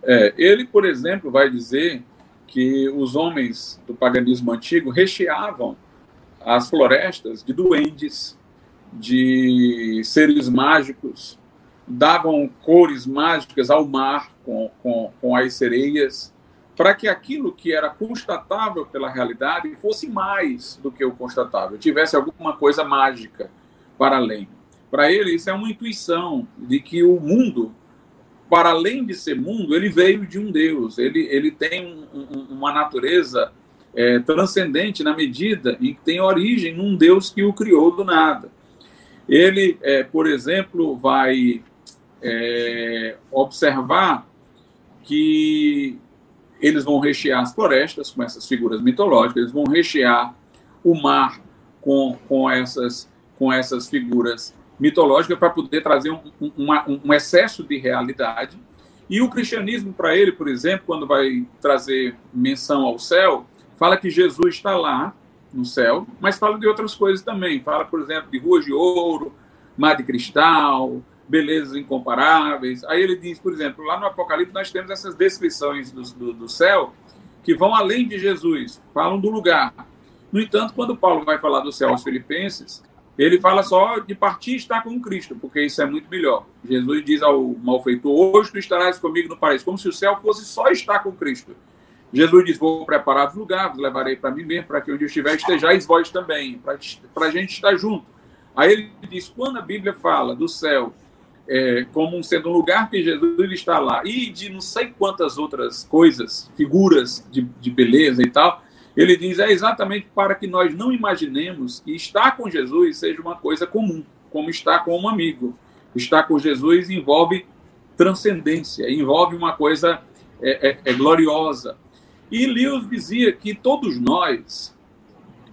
É, ele, por exemplo, vai dizer que os homens do paganismo antigo recheavam as florestas de duendes, de seres mágicos, davam cores mágicas ao mar com, com, com as sereias, para que aquilo que era constatável pela realidade fosse mais do que o constatável, tivesse alguma coisa mágica para além. Para ele, isso é uma intuição de que o mundo, para além de ser mundo, ele veio de um Deus, ele, ele tem um, um, uma natureza é, transcendente na medida em que tem origem num Deus que o criou do nada. Ele, é, por exemplo, vai é, observar que eles vão rechear as florestas com essas figuras mitológicas, eles vão rechear o mar com, com, essas, com essas figuras mitológicas para poder trazer um, um, um, excesso de realidade. E o cristianismo, para ele, por exemplo, quando vai trazer menção ao céu, fala que Jesus está lá no céu, mas fala de outras coisas também. Fala, por exemplo, de ruas de ouro, mar de cristal, belezas incomparáveis. Aí ele diz, por exemplo, lá no Apocalipse nós temos essas descrições do, do, do céu que vão além de Jesus, falam do lugar. No entanto, quando Paulo vai falar do céu aos Filipenses, ele fala só de partir e estar com Cristo, porque isso é muito melhor. Jesus diz ao malfeitor: Hoje tu estarás comigo no paraíso, como se o céu fosse só estar com Cristo. Jesus diz: Vou preparar o lugar, vos levarei para mim mesmo, para que onde eu estiver estejais vós também, para a gente estar junto. Aí ele diz: quando a Bíblia fala do céu é, como sendo um lugar que Jesus está lá, e de não sei quantas outras coisas, figuras de, de beleza e tal, ele diz é exatamente para que nós não imaginemos que estar com Jesus seja uma coisa comum, como estar com um amigo. Estar com Jesus envolve transcendência, envolve uma coisa é, é, é gloriosa. E Lewis dizia que todos nós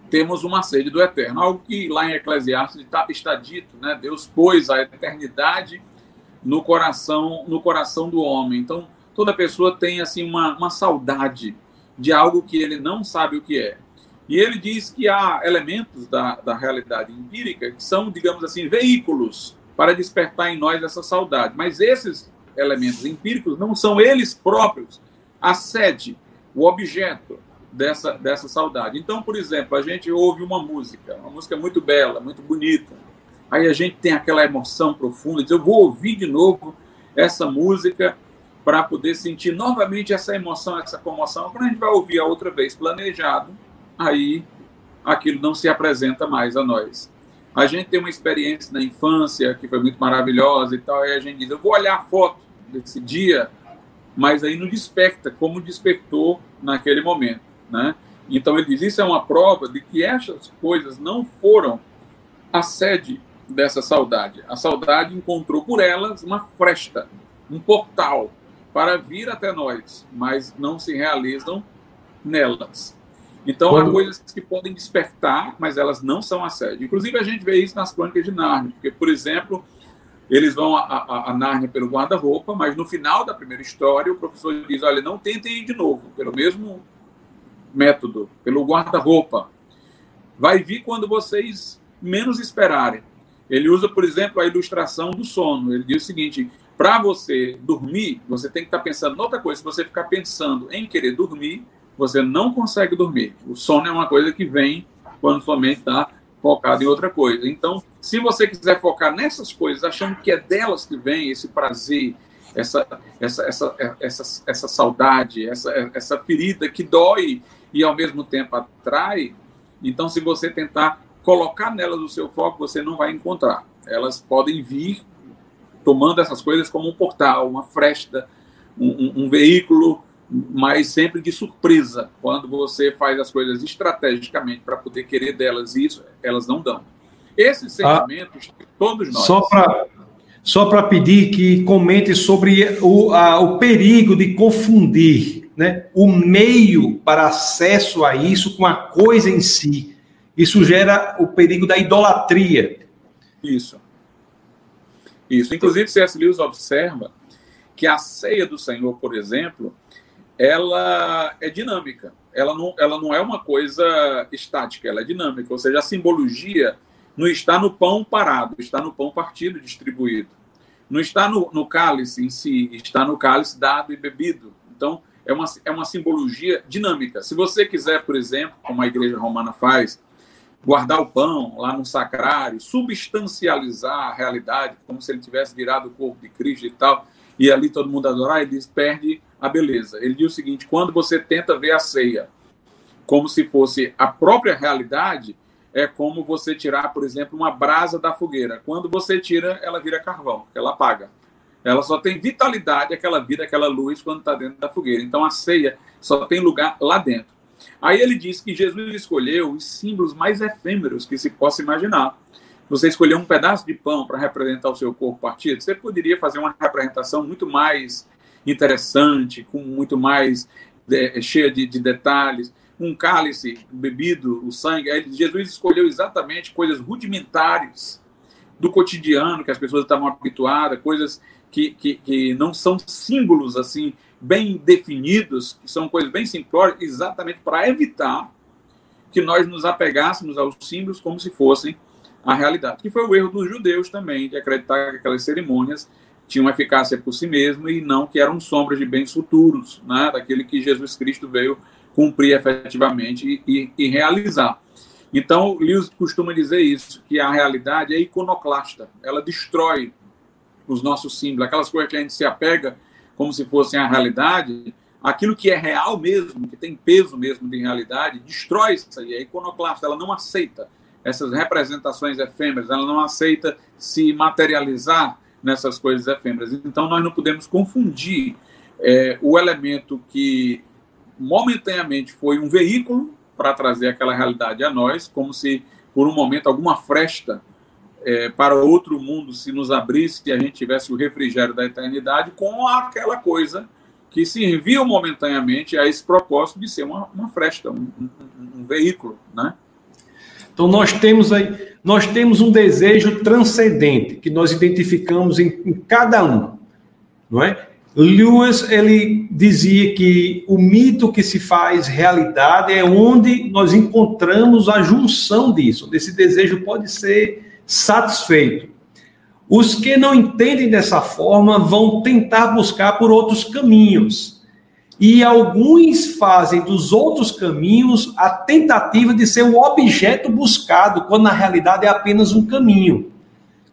temos uma sede do eterno. Algo que lá em Eclesiastes está, está dito, né? Deus pôs a eternidade no coração, no coração do homem. Então, toda pessoa tem assim uma, uma saudade de algo que ele não sabe o que é. E ele diz que há elementos da, da realidade empírica que são, digamos assim, veículos para despertar em nós essa saudade. Mas esses elementos empíricos não são eles próprios a sede, o objeto dessa, dessa saudade. Então, por exemplo, a gente ouve uma música, uma música muito bela, muito bonita. Aí a gente tem aquela emoção profunda, diz, eu vou ouvir de novo essa música para poder sentir novamente essa emoção, essa comoção. Quando a gente vai ouvir a outra vez planejado, aí aquilo não se apresenta mais a nós. A gente tem uma experiência na infância que foi muito maravilhosa e tal, aí a gente diz, eu vou olhar a foto desse dia, mas aí não desperta como despertou naquele momento. Né? Então ele diz: isso é uma prova de que essas coisas não foram a sede dessa saudade. A saudade encontrou por elas uma fresta, um portal para vir até nós, mas não se realizam nelas. Então Quando... há coisas que podem despertar, mas elas não são a sede. Inclusive a gente vê isso nas crônicas de Nárnia, porque, por exemplo, eles vão a, a, a Nárnia pelo guarda-roupa, mas no final da primeira história o professor diz: olha, não tentem ir de novo, pelo mesmo método, pelo guarda-roupa. Vai vir quando vocês menos esperarem. Ele usa, por exemplo, a ilustração do sono. Ele diz o seguinte: para você dormir, você tem que estar pensando em outra coisa. Se você ficar pensando em querer dormir, você não consegue dormir. O sono é uma coisa que vem quando sua mente está focada em outra coisa. Então, se você quiser focar nessas coisas, achando que é delas que vem esse prazer, essa, essa, essa, essa, essa saudade, essa, essa ferida que dói e ao mesmo tempo atrai, então se você tentar colocar nelas o seu foco, você não vai encontrar. Elas podem vir tomando essas coisas como um portal, uma fresta, um, um, um veículo, mas sempre de surpresa. Quando você faz as coisas estrategicamente para poder querer delas isso, elas não dão. Esses sentimentos, ah, todos nós. Só para só para pedir que comente sobre o, a, o perigo de confundir né, o meio para acesso a isso com a coisa em si. Isso gera o perigo da idolatria. Isso. Isso. Inclusive, C.S. Lewis observa que a ceia do Senhor, por exemplo, ela é dinâmica. Ela não, ela não é uma coisa estática, ela é dinâmica. Ou seja, a simbologia não está no pão parado, está no pão partido, distribuído. Não está no, no cálice em si, está no cálice dado e bebido. Então, é uma, é uma simbologia dinâmica. Se você quiser, por exemplo, como a igreja romana faz, guardar o pão lá no sacrário, substancializar a realidade, como se ele tivesse virado o corpo de Cristo e tal, e ali todo mundo adorar, ele diz, perde a beleza. Ele diz o seguinte: quando você tenta ver a ceia como se fosse a própria realidade, é como você tirar, por exemplo, uma brasa da fogueira. Quando você tira, ela vira carvão, ela apaga. Ela só tem vitalidade, aquela vida, aquela luz, quando está dentro da fogueira. Então a ceia só tem lugar lá dentro. Aí ele diz que Jesus escolheu os símbolos mais efêmeros que se possa imaginar. Você escolheu um pedaço de pão para representar o seu corpo partido, você poderia fazer uma representação muito mais interessante, com muito mais é, cheia de, de detalhes um cálice bebido, o sangue. Aí Jesus escolheu exatamente coisas rudimentares do cotidiano que as pessoas estavam habituadas, coisas que, que, que não são símbolos assim bem definidos, que são coisas bem simplórias, exatamente para evitar que nós nos apegássemos aos símbolos como se fossem a realidade. Que foi o erro dos judeus também, de acreditar que aquelas cerimônias tinham eficácia por si mesmo e não que eram sombras de bens futuros, né, daquele que Jesus Cristo veio cumprir efetivamente e, e realizar. Então, Lewis costuma dizer isso, que a realidade é iconoclasta, ela destrói os nossos símbolos, aquelas coisas que a gente se apega como se fossem a realidade, aquilo que é real mesmo, que tem peso mesmo de realidade, destrói isso aí, é iconoclasta, ela não aceita essas representações efêmeras, ela não aceita se materializar nessas coisas efêmeras. Então, nós não podemos confundir é, o elemento que momentaneamente foi um veículo para trazer aquela realidade a nós, como se por um momento alguma fresta é, para outro mundo se nos abrisse e a gente tivesse o refrigério da eternidade com aquela coisa que serviu momentaneamente a esse propósito de ser uma, uma fresta, um, um, um veículo, né? Então nós temos aí, nós temos um desejo transcendente que nós identificamos em, em cada um, não é? Lewis ele dizia que o mito que se faz realidade é onde nós encontramos a junção disso, onde esse desejo pode ser satisfeito. Os que não entendem dessa forma vão tentar buscar por outros caminhos. E alguns fazem dos outros caminhos a tentativa de ser o objeto buscado, quando na realidade é apenas um caminho.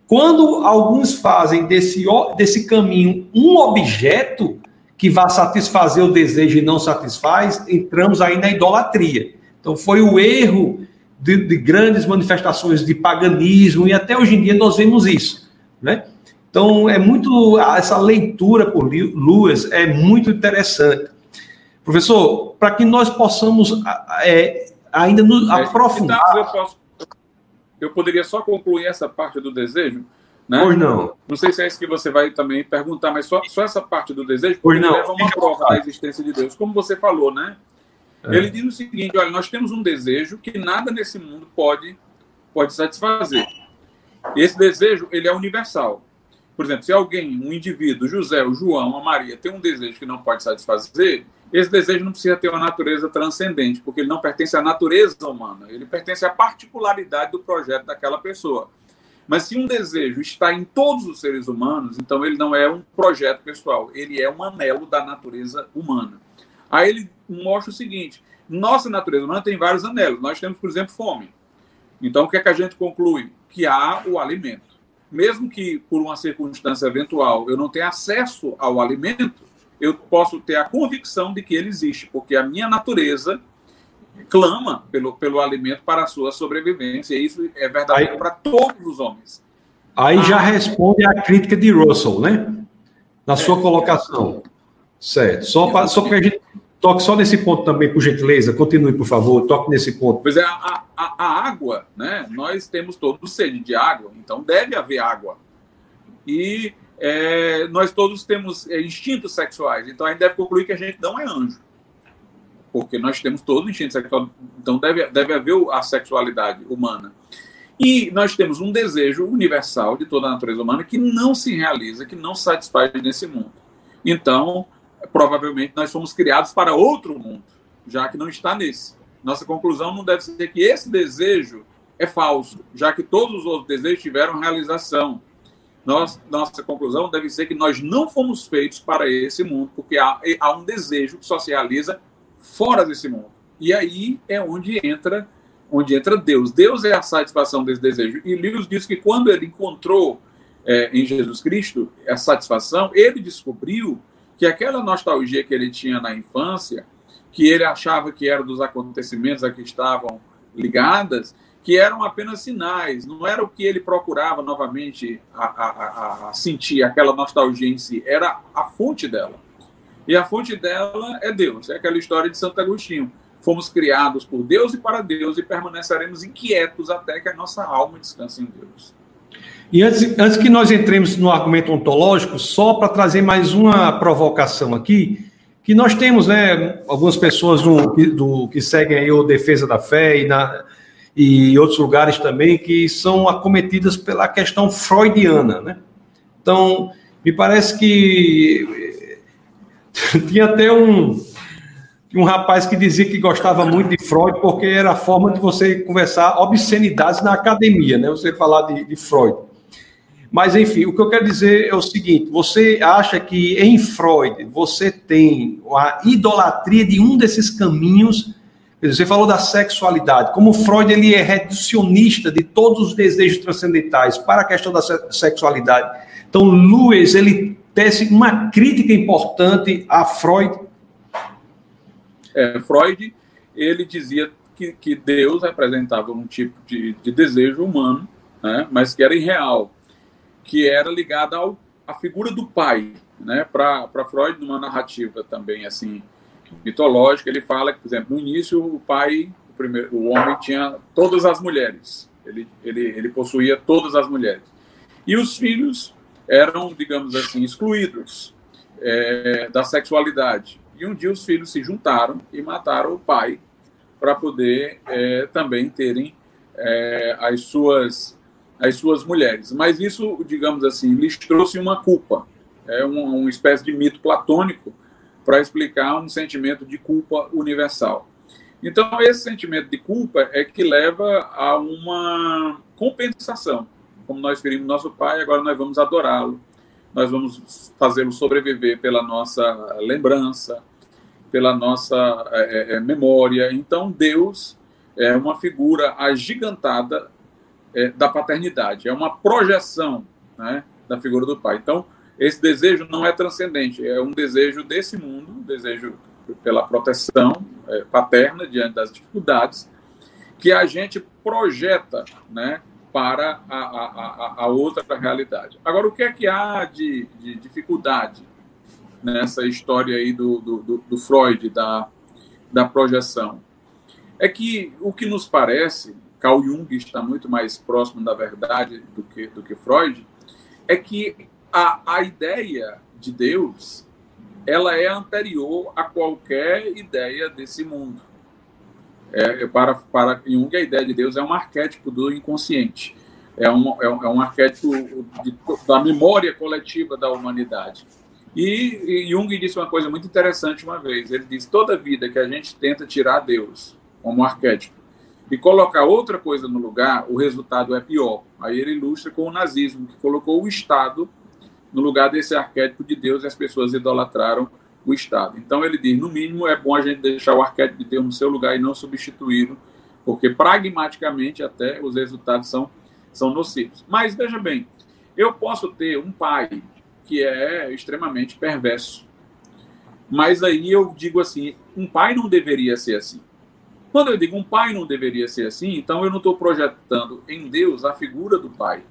Quando alguns fazem desse, desse caminho um objeto que vá satisfazer o desejo e não satisfaz, entramos aí na idolatria. Então, foi o erro de, de grandes manifestações de paganismo, e até hoje em dia nós vemos isso. Né? Então, é muito. Essa leitura por Lewis é muito interessante. Professor, para que nós possamos é, ainda nos é, aprofundar. Eu posso eu poderia só concluir essa parte do desejo? Né? Pois não. Não sei se é isso que você vai também perguntar, mas só, só essa parte do desejo pois não. leva uma prova da existência de Deus. Como você falou, né? É. Ele diz o seguinte: olha, nós temos um desejo que nada nesse mundo pode, pode satisfazer. Esse desejo ele é universal. Por exemplo, se alguém, um indivíduo, José, o João, a Maria, tem um desejo que não pode satisfazer, esse desejo não precisa ter uma natureza transcendente, porque ele não pertence à natureza humana, ele pertence à particularidade do projeto daquela pessoa. Mas se um desejo está em todos os seres humanos, então ele não é um projeto pessoal, ele é um anelo da natureza humana. Aí ele mostra o seguinte: nossa natureza humana tem vários anelos. Nós temos, por exemplo, fome. Então, o que é que a gente conclui? Que há o alimento. Mesmo que por uma circunstância eventual eu não tenha acesso ao alimento, eu posso ter a convicção de que ele existe, porque a minha natureza clama pelo, pelo alimento para a sua sobrevivência. E isso é verdadeiro para todos os homens. Aí ah, já responde a crítica de Russell, né? Na é, sua colocação. Certo. Só para só a gente toque só nesse ponto também, por gentileza. Continue, por favor. Toque nesse ponto. Pois é, a, a, a água, né? Nós temos todos sede de água, então deve haver água. E é, nós todos temos é, instintos sexuais, então a gente deve concluir que a gente não é anjo. Porque nós temos todo o instinto sexual, então deve, deve haver a sexualidade humana. E nós temos um desejo universal de toda a natureza humana que não se realiza, que não satisfaz nesse mundo. Então, provavelmente nós fomos criados para outro mundo, já que não está nesse. Nossa conclusão não deve ser que esse desejo é falso, já que todos os outros desejos tiveram realização nossa conclusão deve ser que nós não fomos feitos para esse mundo, porque há, há um desejo que só se realiza fora desse mundo. E aí é onde entra onde entra Deus. Deus é a satisfação desse desejo. E Lewis diz que quando ele encontrou é, em Jesus Cristo a satisfação, ele descobriu que aquela nostalgia que ele tinha na infância, que ele achava que era dos acontecimentos a que estavam ligadas, que eram apenas sinais, não era o que ele procurava novamente a, a, a, sentir, aquela nostalgia em si, era a fonte dela. E a fonte dela é Deus, é aquela história de Santo Agostinho. Fomos criados por Deus e para Deus e permaneceremos inquietos até que a nossa alma descanse em Deus. E antes, antes que nós entremos no argumento ontológico, só para trazer mais uma provocação aqui, que nós temos, né, algumas pessoas do, do que seguem aí o Defesa da Fé e, na, e outros lugares também que são acometidas pela questão freudiana, né? Então, me parece que tinha até um um rapaz que dizia que gostava muito de Freud porque era a forma de você conversar obscenidades na academia, né? Você falar de, de Freud. Mas, enfim, o que eu quero dizer é o seguinte: você acha que em Freud você tem a idolatria de um desses caminhos? Você falou da sexualidade. Como Freud ele é reducionista de todos os desejos transcendentais para a questão da sexualidade. Então, Lewis ele tece uma crítica importante a Freud. É, Freud ele dizia que, que Deus representava um tipo de, de desejo humano, né, mas que era irreal que era ligada ao, à figura do pai. Né? Para Freud, numa narrativa também assim mitológica, ele fala que, por exemplo, no início o pai, o, primeiro, o homem tinha todas as mulheres, ele, ele, ele possuía todas as mulheres. E os filhos eram, digamos assim, excluídos é, da sexualidade. E um dia os filhos se juntaram e mataram o pai para poder é, também terem é, as suas as suas mulheres. Mas isso, digamos assim, lhes trouxe uma culpa. É uma, uma espécie de mito platônico para explicar um sentimento de culpa universal. Então, esse sentimento de culpa é que leva a uma compensação. Como nós ferimos nosso pai, agora nós vamos adorá-lo, nós vamos fazê-lo sobreviver pela nossa lembrança, pela nossa é, é, memória. Então, Deus é uma figura agigantada é, da paternidade, é uma projeção né, da figura do pai. Então, esse desejo não é transcendente, é um desejo desse mundo, um desejo pela proteção é, paterna diante das dificuldades, que a gente projeta né, para a, a, a, outra realidade. Agora, o que é que há de, de dificuldade nessa história aí do, do, do Freud, da, da projeção? É que o que nos parece Carl Jung está muito mais próximo da verdade do que, do que Freud, é que a, a ideia de Deus ela é anterior a qualquer ideia desse mundo. É, para, para Jung, a ideia de Deus é um arquétipo do inconsciente, é um, é um, é um arquétipo de, da memória coletiva da humanidade. E, e Jung disse uma coisa muito interessante uma vez: ele disse, toda vida que a gente tenta tirar Deus como arquétipo, e colocar outra coisa no lugar, o resultado é pior. Aí ele ilustra com o nazismo, que colocou o Estado no lugar desse arquétipo de Deus e as pessoas idolatraram o Estado. Então ele diz, no mínimo, é bom a gente deixar o arquétipo de Deus no seu lugar e não substituí-lo, porque pragmaticamente até os resultados são, são nocivos. Mas veja bem, eu posso ter um pai que é extremamente perverso. Mas aí eu digo assim, um pai não deveria ser assim. Quando eu digo um pai não deveria ser assim, então eu não estou projetando em Deus a figura do pai.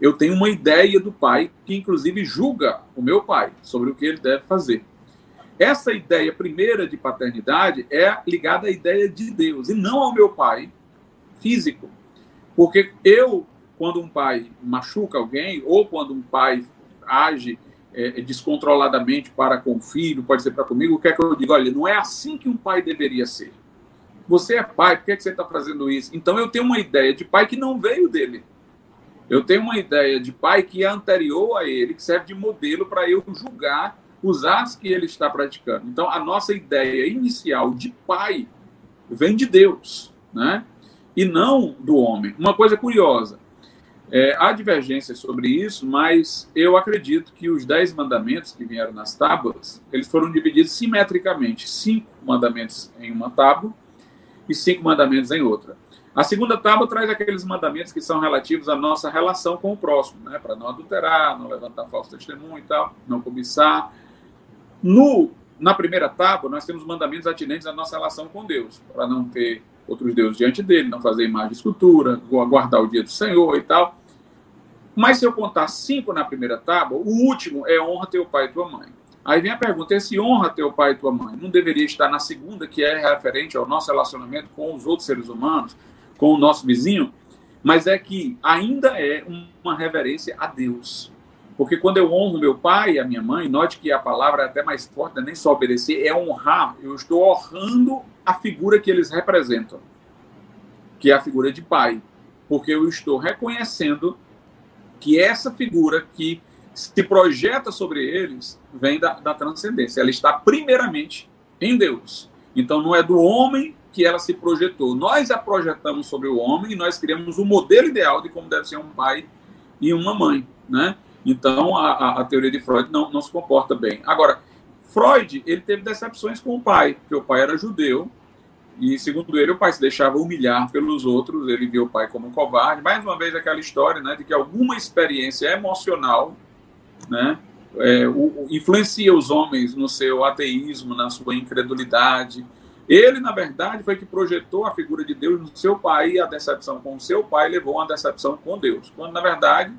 Eu tenho uma ideia do pai que, inclusive, julga o meu pai sobre o que ele deve fazer. Essa ideia primeira de paternidade é ligada à ideia de Deus e não ao meu pai físico. Porque eu, quando um pai machuca alguém, ou quando um pai age é, descontroladamente para com o filho, pode ser para comigo, o que é que eu digo? Olha, não é assim que um pai deveria ser. Você é pai, por que, é que você está fazendo isso? Então eu tenho uma ideia de pai que não veio dele. Eu tenho uma ideia de pai que é anterior a ele, que serve de modelo para eu julgar os atos que ele está praticando. Então a nossa ideia inicial de pai vem de Deus, né? E não do homem. Uma coisa curiosa, é, há divergências sobre isso, mas eu acredito que os dez mandamentos que vieram nas tábuas, eles foram divididos simetricamente. Cinco mandamentos em uma tábua e cinco mandamentos em outra. A segunda tábua traz aqueles mandamentos que são relativos à nossa relação com o próximo, né? Para não adulterar, não levantar falso testemunho e tal, não cobiçar. No, na primeira tábua, nós temos mandamentos atinentes à nossa relação com Deus, para não ter outros deuses diante dele, não fazer imagem de escultura, guardar o dia do Senhor e tal. Mas se eu contar cinco na primeira tábua, o último é honra teu pai e tua mãe. Aí vem a pergunta: esse honra teu pai e tua mãe não deveria estar na segunda, que é referente ao nosso relacionamento com os outros seres humanos, com o nosso vizinho? Mas é que ainda é uma reverência a Deus. Porque quando eu honro meu pai e a minha mãe, note que a palavra é até mais forte, nem só obedecer, é honrar. Eu estou honrando a figura que eles representam, que é a figura de pai. Porque eu estou reconhecendo que essa figura que se projeta sobre eles vem da, da transcendência. Ela está primeiramente em Deus. Então não é do homem que ela se projetou. Nós a projetamos sobre o homem e nós criamos um modelo ideal de como deve ser um pai e uma mãe, né? Então a, a teoria de Freud não, não se comporta bem. Agora, Freud ele teve decepções com o pai, porque o pai era judeu e segundo ele o pai se deixava humilhar pelos outros. Ele viu o pai como um covarde. Mais uma vez aquela história, né, de que alguma experiência emocional né? É, o, influencia os homens no seu ateísmo, na sua incredulidade. Ele, na verdade, foi que projetou a figura de Deus no seu pai e a decepção com o seu pai levou a uma decepção com Deus. Quando, na verdade,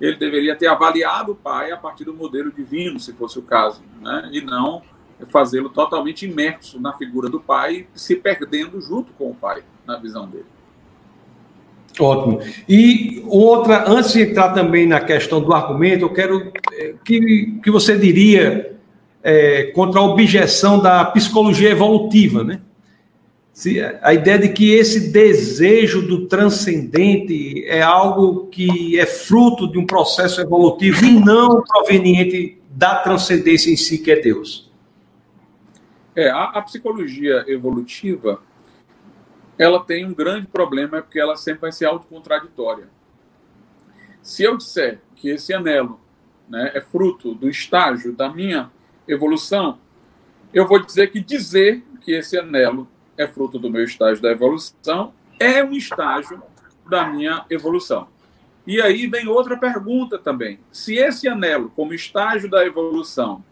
ele deveria ter avaliado o pai a partir do modelo divino, se fosse o caso, né? e não fazê-lo totalmente imerso na figura do pai, se perdendo junto com o pai, na visão dele. Ótimo. E outra, antes de entrar também na questão do argumento, eu quero eh, que, que você diria é, contra a objeção da psicologia evolutiva, né? Se, a ideia de que esse desejo do transcendente é algo que é fruto de um processo evolutivo e não proveniente da transcendência em si, que é Deus. É, a, a psicologia evolutiva ela tem um grande problema, é porque ela sempre vai ser autocontraditória. Se eu disser que esse anelo né, é fruto do estágio da minha evolução, eu vou dizer que dizer que esse anelo é fruto do meu estágio da evolução é um estágio da minha evolução. E aí vem outra pergunta também. Se esse anelo, como estágio da evolução,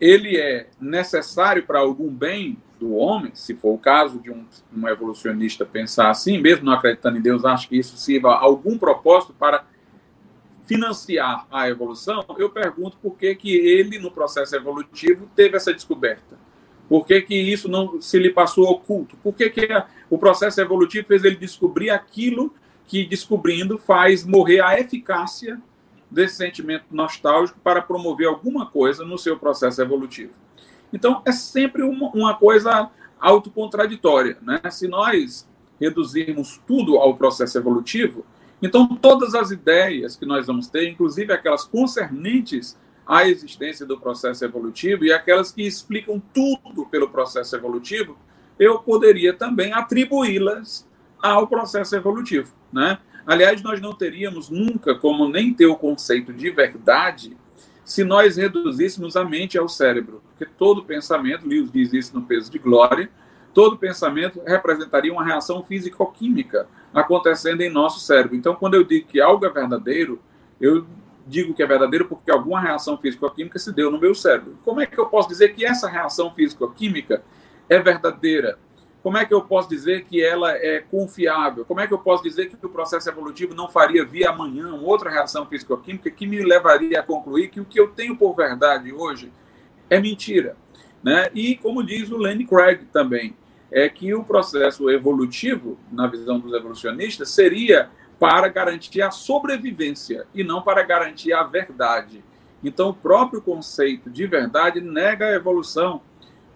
ele é necessário para algum bem, do homem, se for o caso de um, um evolucionista pensar assim, mesmo não acreditando em Deus, acho que isso sirva a algum propósito para financiar a evolução, eu pergunto por que, que ele, no processo evolutivo, teve essa descoberta. Por que, que isso não se lhe passou oculto? Por que, que o processo evolutivo fez ele descobrir aquilo que, descobrindo, faz morrer a eficácia desse sentimento nostálgico para promover alguma coisa no seu processo evolutivo? Então, é sempre uma, uma coisa autocontraditória. Né? Se nós reduzirmos tudo ao processo evolutivo, então todas as ideias que nós vamos ter, inclusive aquelas concernentes à existência do processo evolutivo e aquelas que explicam tudo pelo processo evolutivo, eu poderia também atribuí-las ao processo evolutivo. Né? Aliás, nós não teríamos nunca como nem ter o conceito de verdade se nós reduzíssemos a mente ao cérebro. Porque todo pensamento, Lewis diz isso no peso de glória, todo pensamento representaria uma reação físico-química acontecendo em nosso cérebro. Então, quando eu digo que algo é verdadeiro, eu digo que é verdadeiro porque alguma reação físico-química se deu no meu cérebro. Como é que eu posso dizer que essa reação físico-química é verdadeira? Como é que eu posso dizer que ela é confiável? Como é que eu posso dizer que o processo evolutivo não faria vir amanhã outra reação físico-química que me levaria a concluir que o que eu tenho por verdade hoje é mentira? Né? E como diz o Lenny Craig também, é que o processo evolutivo, na visão dos evolucionistas, seria para garantir a sobrevivência e não para garantir a verdade. Então, o próprio conceito de verdade nega a evolução,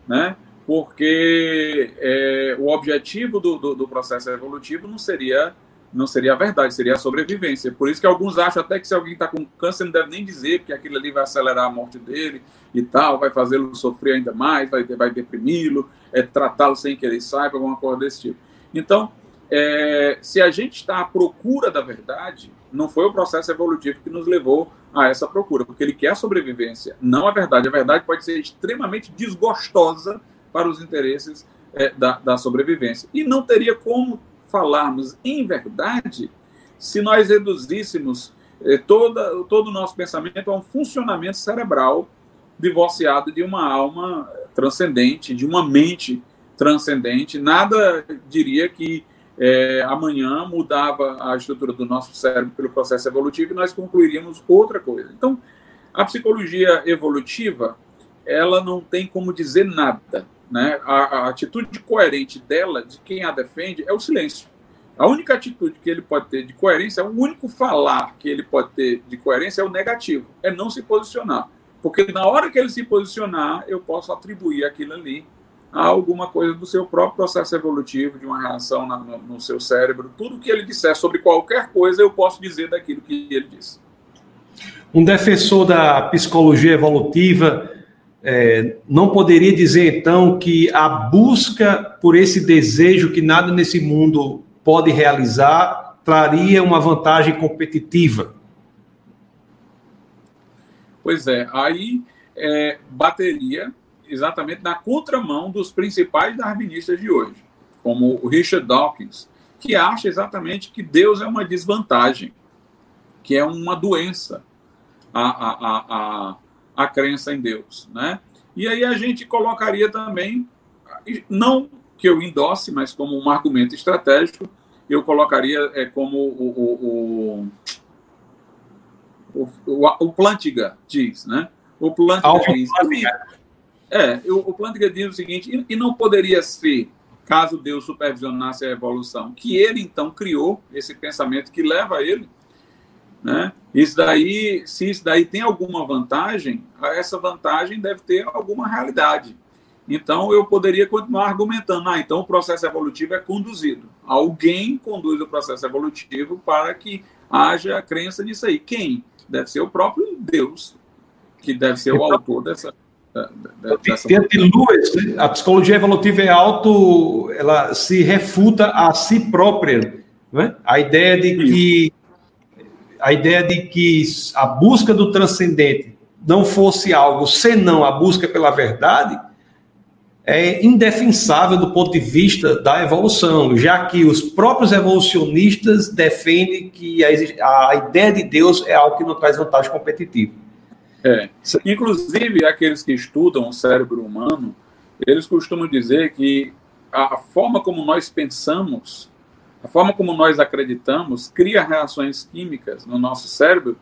né? Porque é, o objetivo do, do, do, processo evolutivo não seria não seria a verdade, seria a sobrevivência. Por isso que alguns acham até que se alguém está com câncer não deve nem dizer, porque aquilo ali vai acelerar a morte dele e tal, vai fazê-lo sofrer ainda mais, vai, vai deprimi-lo, é, tratá-lo sem que ele saiba, alguma coisa desse tipo. Então, é, se a gente está à procura da verdade, não foi o processo evolutivo que nos levou a essa procura, porque ele quer a sobrevivência, não a verdade. A verdade pode ser extremamente desgostosa para os interesses é, da, da sobrevivência. E não teria como falarmos em verdade se nós reduzíssemos eh, toda, todo o nosso pensamento a um funcionamento cerebral divorciado de uma alma transcendente, de uma mente transcendente. Nada diria que é, amanhã mudava a estrutura do nosso cérebro pelo processo evolutivo e nós concluiríamos outra coisa. Então, a psicologia evolutiva, ela não tem como dizer nada. Né? A, a atitude coerente dela, de quem a defende, é o silêncio. A única atitude que ele pode ter de coerência, o único falar que ele pode ter de coerência é o negativo, é não se posicionar. Porque na hora que ele se posicionar, eu posso atribuir aquilo ali a alguma coisa do seu próprio processo evolutivo, de uma reação na, no, no, seu cérebro. Tudo que ele disser sobre qualquer coisa, eu posso dizer daquilo que ele disse. Um defensor da psicologia evolutiva é, não poderia dizer, então, que a busca por esse desejo que nada nesse mundo pode realizar traria uma vantagem competitiva? Pois é, aí é, bateria exatamente na contramão dos principais darwinistas de hoje, como o Richard Dawkins, que acha exatamente que Deus é uma desvantagem, que é uma doença a, a, a, a, a crença em Deus. Né? E aí a gente colocaria também, não que eu endosse, mas como um argumento estratégico, eu colocaria é, como o, o, o, o, o Plantiga diz, né? O Plantiga diz. É, o Plantinga diz o seguinte, e, e não poderia ser, caso Deus supervisionasse a evolução, que ele então criou esse pensamento que leva a ele, né? Isso daí, se isso daí tem alguma vantagem, essa vantagem deve ter alguma realidade. Então eu poderia continuar argumentando, ah, então o processo evolutivo é conduzido. Alguém conduz o processo evolutivo para que haja crença nisso aí. Quem? Deve ser o próprio Deus, que deve ser o autor dessa, Dentro de Lewis, né? a psicologia evolutiva é auto, ela se refuta a si própria, né? A ideia de que a ideia de que a busca do transcendente não fosse algo senão a busca pela verdade é indefensável do ponto de vista da evolução, já que os próprios evolucionistas defendem que a, a ideia de Deus é algo que não traz vantagem competitiva. É. Inclusive, aqueles que estudam o cérebro humano, eles costumam dizer que a forma como nós pensamos, a forma como nós acreditamos, cria reações químicas no nosso cérebro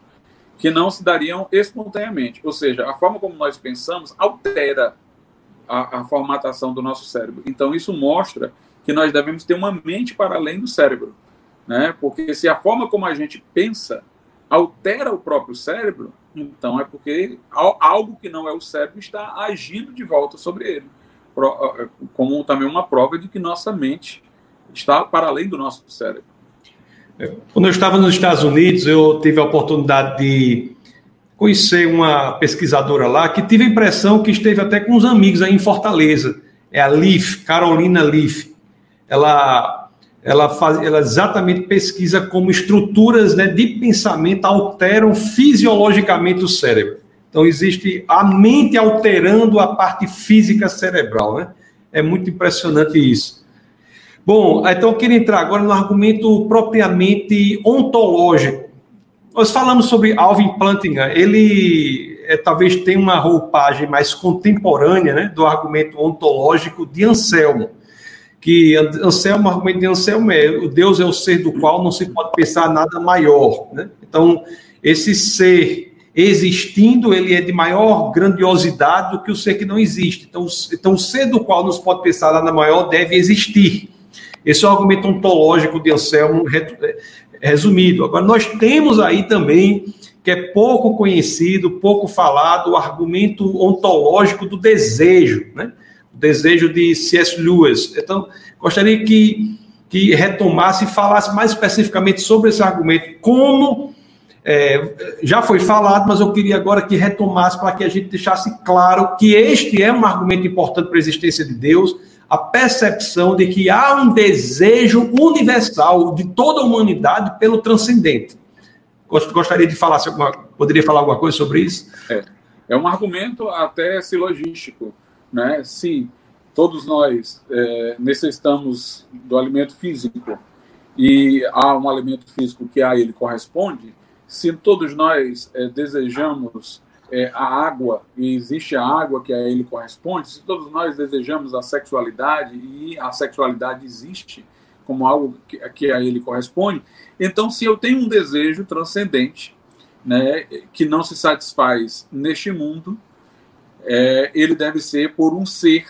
que não se dariam espontaneamente. Ou seja, a forma como nós pensamos altera a, a formatação do nosso cérebro. Então, isso mostra que nós devemos ter uma mente para além do cérebro. Né? Porque se a forma como a gente pensa altera o próprio cérebro, então é porque algo que não é o cérebro está agindo de volta sobre ele, como também uma prova de que nossa mente está para além do nosso cérebro. É, quando eu estava nos Estados Unidos, eu tive a oportunidade de conhecer uma pesquisadora lá que tive a impressão que esteve até com uns amigos aí em Fortaleza. É a Leaf, Carolina Leaf. Ela ela, faz, ela exatamente pesquisa como estruturas né, de pensamento alteram fisiologicamente o cérebro. Então, existe a mente alterando a parte física cerebral. Né? É muito impressionante isso. Bom, então eu queria entrar agora no argumento propriamente ontológico. Nós falamos sobre Alvin Plantinga, ele é, talvez tenha uma roupagem mais contemporânea né, do argumento ontológico de Anselmo que Anselmo, o argumento de Anselmo é o Deus é o ser do qual não se pode pensar nada maior. Né? Então, esse ser existindo, ele é de maior grandiosidade do que o ser que não existe. Então, então o ser do qual não se pode pensar nada maior deve existir. Esse é o argumento ontológico de Anselmo resumido. Agora, nós temos aí também, que é pouco conhecido, pouco falado, o argumento ontológico do desejo, né? desejo de C.S. Lewis. Então, gostaria que, que retomasse e falasse mais especificamente sobre esse argumento, como é, já foi falado, mas eu queria agora que retomasse para que a gente deixasse claro que este é um argumento importante para a existência de Deus, a percepção de que há um desejo universal de toda a humanidade pelo transcendente. Gostaria de falar, alguma, poderia falar alguma coisa sobre isso? É, é um argumento até silogístico né? Se todos nós é, necessitamos do alimento físico e há um elemento físico que a ele corresponde, se todos nós é, desejamos é, a água e existe a água que a ele corresponde, se todos nós desejamos a sexualidade e a sexualidade existe como algo que, que a ele corresponde, então se eu tenho um desejo transcendente, né, que não se satisfaz neste mundo, é, ele deve ser por um ser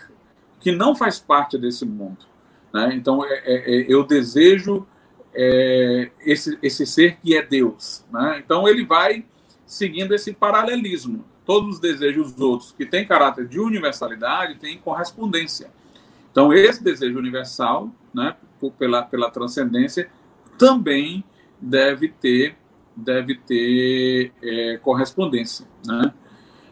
que não faz parte desse mundo. Né? Então é, é, é eu desejo é, esse, esse ser que é Deus. Né? Então ele vai seguindo esse paralelismo. Todos os desejos outros que têm caráter de universalidade têm correspondência. Então, esse desejo universal, né, pela, pela transcendência, também deve ter, deve ter é, correspondência. Né?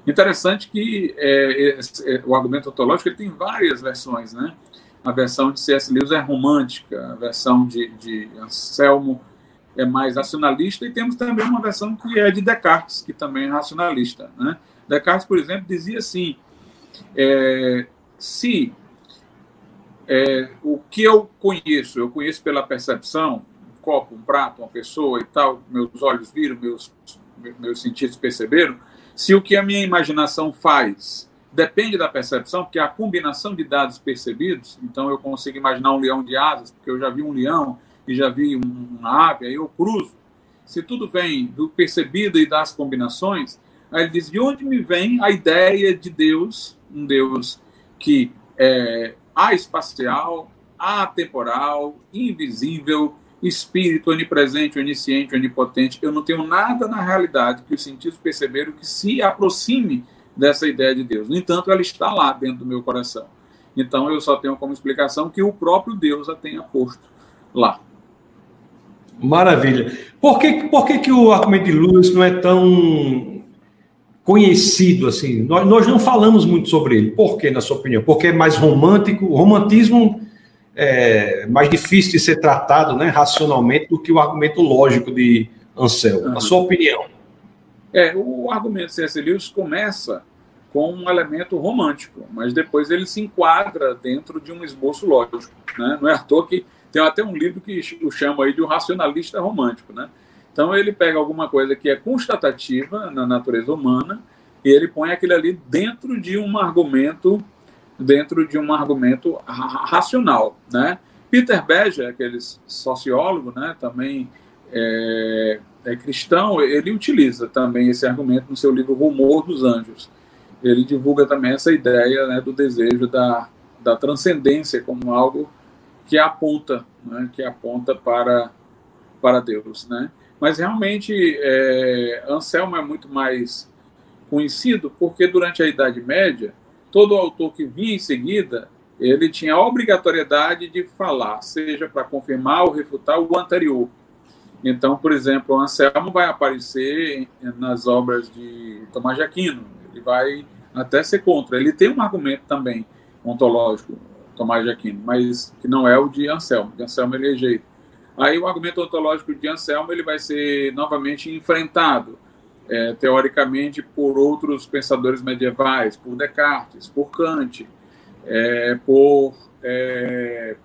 Interessante que é, é, o argumento ontológico ele tem várias versões. Né? A versão de C.S. Lewis é romântica, a versão de, de Anselmo é mais racionalista, e temos também uma versão que é de Descartes, que também é racionalista. Né? Descartes, por exemplo, dizia assim: é, se é, o que eu conheço, eu conheço pela percepção, um copo, um prato, uma pessoa e tal, meus olhos viram, meus, meus sentidos perceberam, se o que a minha imaginação faz depende da percepção, porque a combinação de dados percebidos, então eu consigo imaginar um leão de asas, porque eu já vi um leão, e já vi uma ave, aí eu cruzo. Se tudo vem do percebido e das combinações, aí ele diz: de onde me vem a ideia de Deus, um Deus que é espacial, atemporal, invisível, espírito onipresente, onisciente, onipotente. Eu não tenho nada na realidade que os sentidos perceberam que se aproxime dessa ideia de Deus. No entanto, ela está lá dentro do meu coração. Então, eu só tenho como explicação que o próprio Deus a tenha posto lá. Maravilha. Por que, por que, que o argumento de Lewis não é tão conhecido assim? Nós, nós não falamos muito sobre ele. Por que, na sua opinião? Porque é mais romântico. O romantismo é mais difícil de ser tratado né, racionalmente do que o argumento lógico de Anselmo. Uhum. Na sua opinião? É, o argumento de C.S. Lewis começa com um elemento romântico, mas depois ele se enquadra dentro de um esboço lógico. Né? Não é à toa que tem até um livro que o chama aí de um racionalista romântico, né? Então ele pega alguma coisa que é constatativa na natureza humana e ele põe aquilo ali dentro de um argumento, dentro de um argumento racional, né? Peter Beja, aquele sociólogo, né, também é, é, cristão, ele utiliza também esse argumento no seu livro Rumor dos Anjos. Ele divulga também essa ideia né, do desejo da, da transcendência como algo que aponta, né, que aponta para, para Deus, né? Mas realmente é, Anselmo é muito mais conhecido porque durante a Idade Média todo autor que vinha em seguida ele tinha a obrigatoriedade de falar, seja para confirmar ou refutar o anterior. Então, por exemplo, Anselmo vai aparecer nas obras de Tomás de Aquino, ele vai até ser contra. Ele tem um argumento também ontológico, Tomás de Aquino, mas que não é o de Anselmo. De Anselmo ele rejeita. Aí o argumento ontológico de Anselmo ele vai ser novamente enfrentado, é, teoricamente, por outros pensadores medievais, por Descartes, por Kant, é, por. É,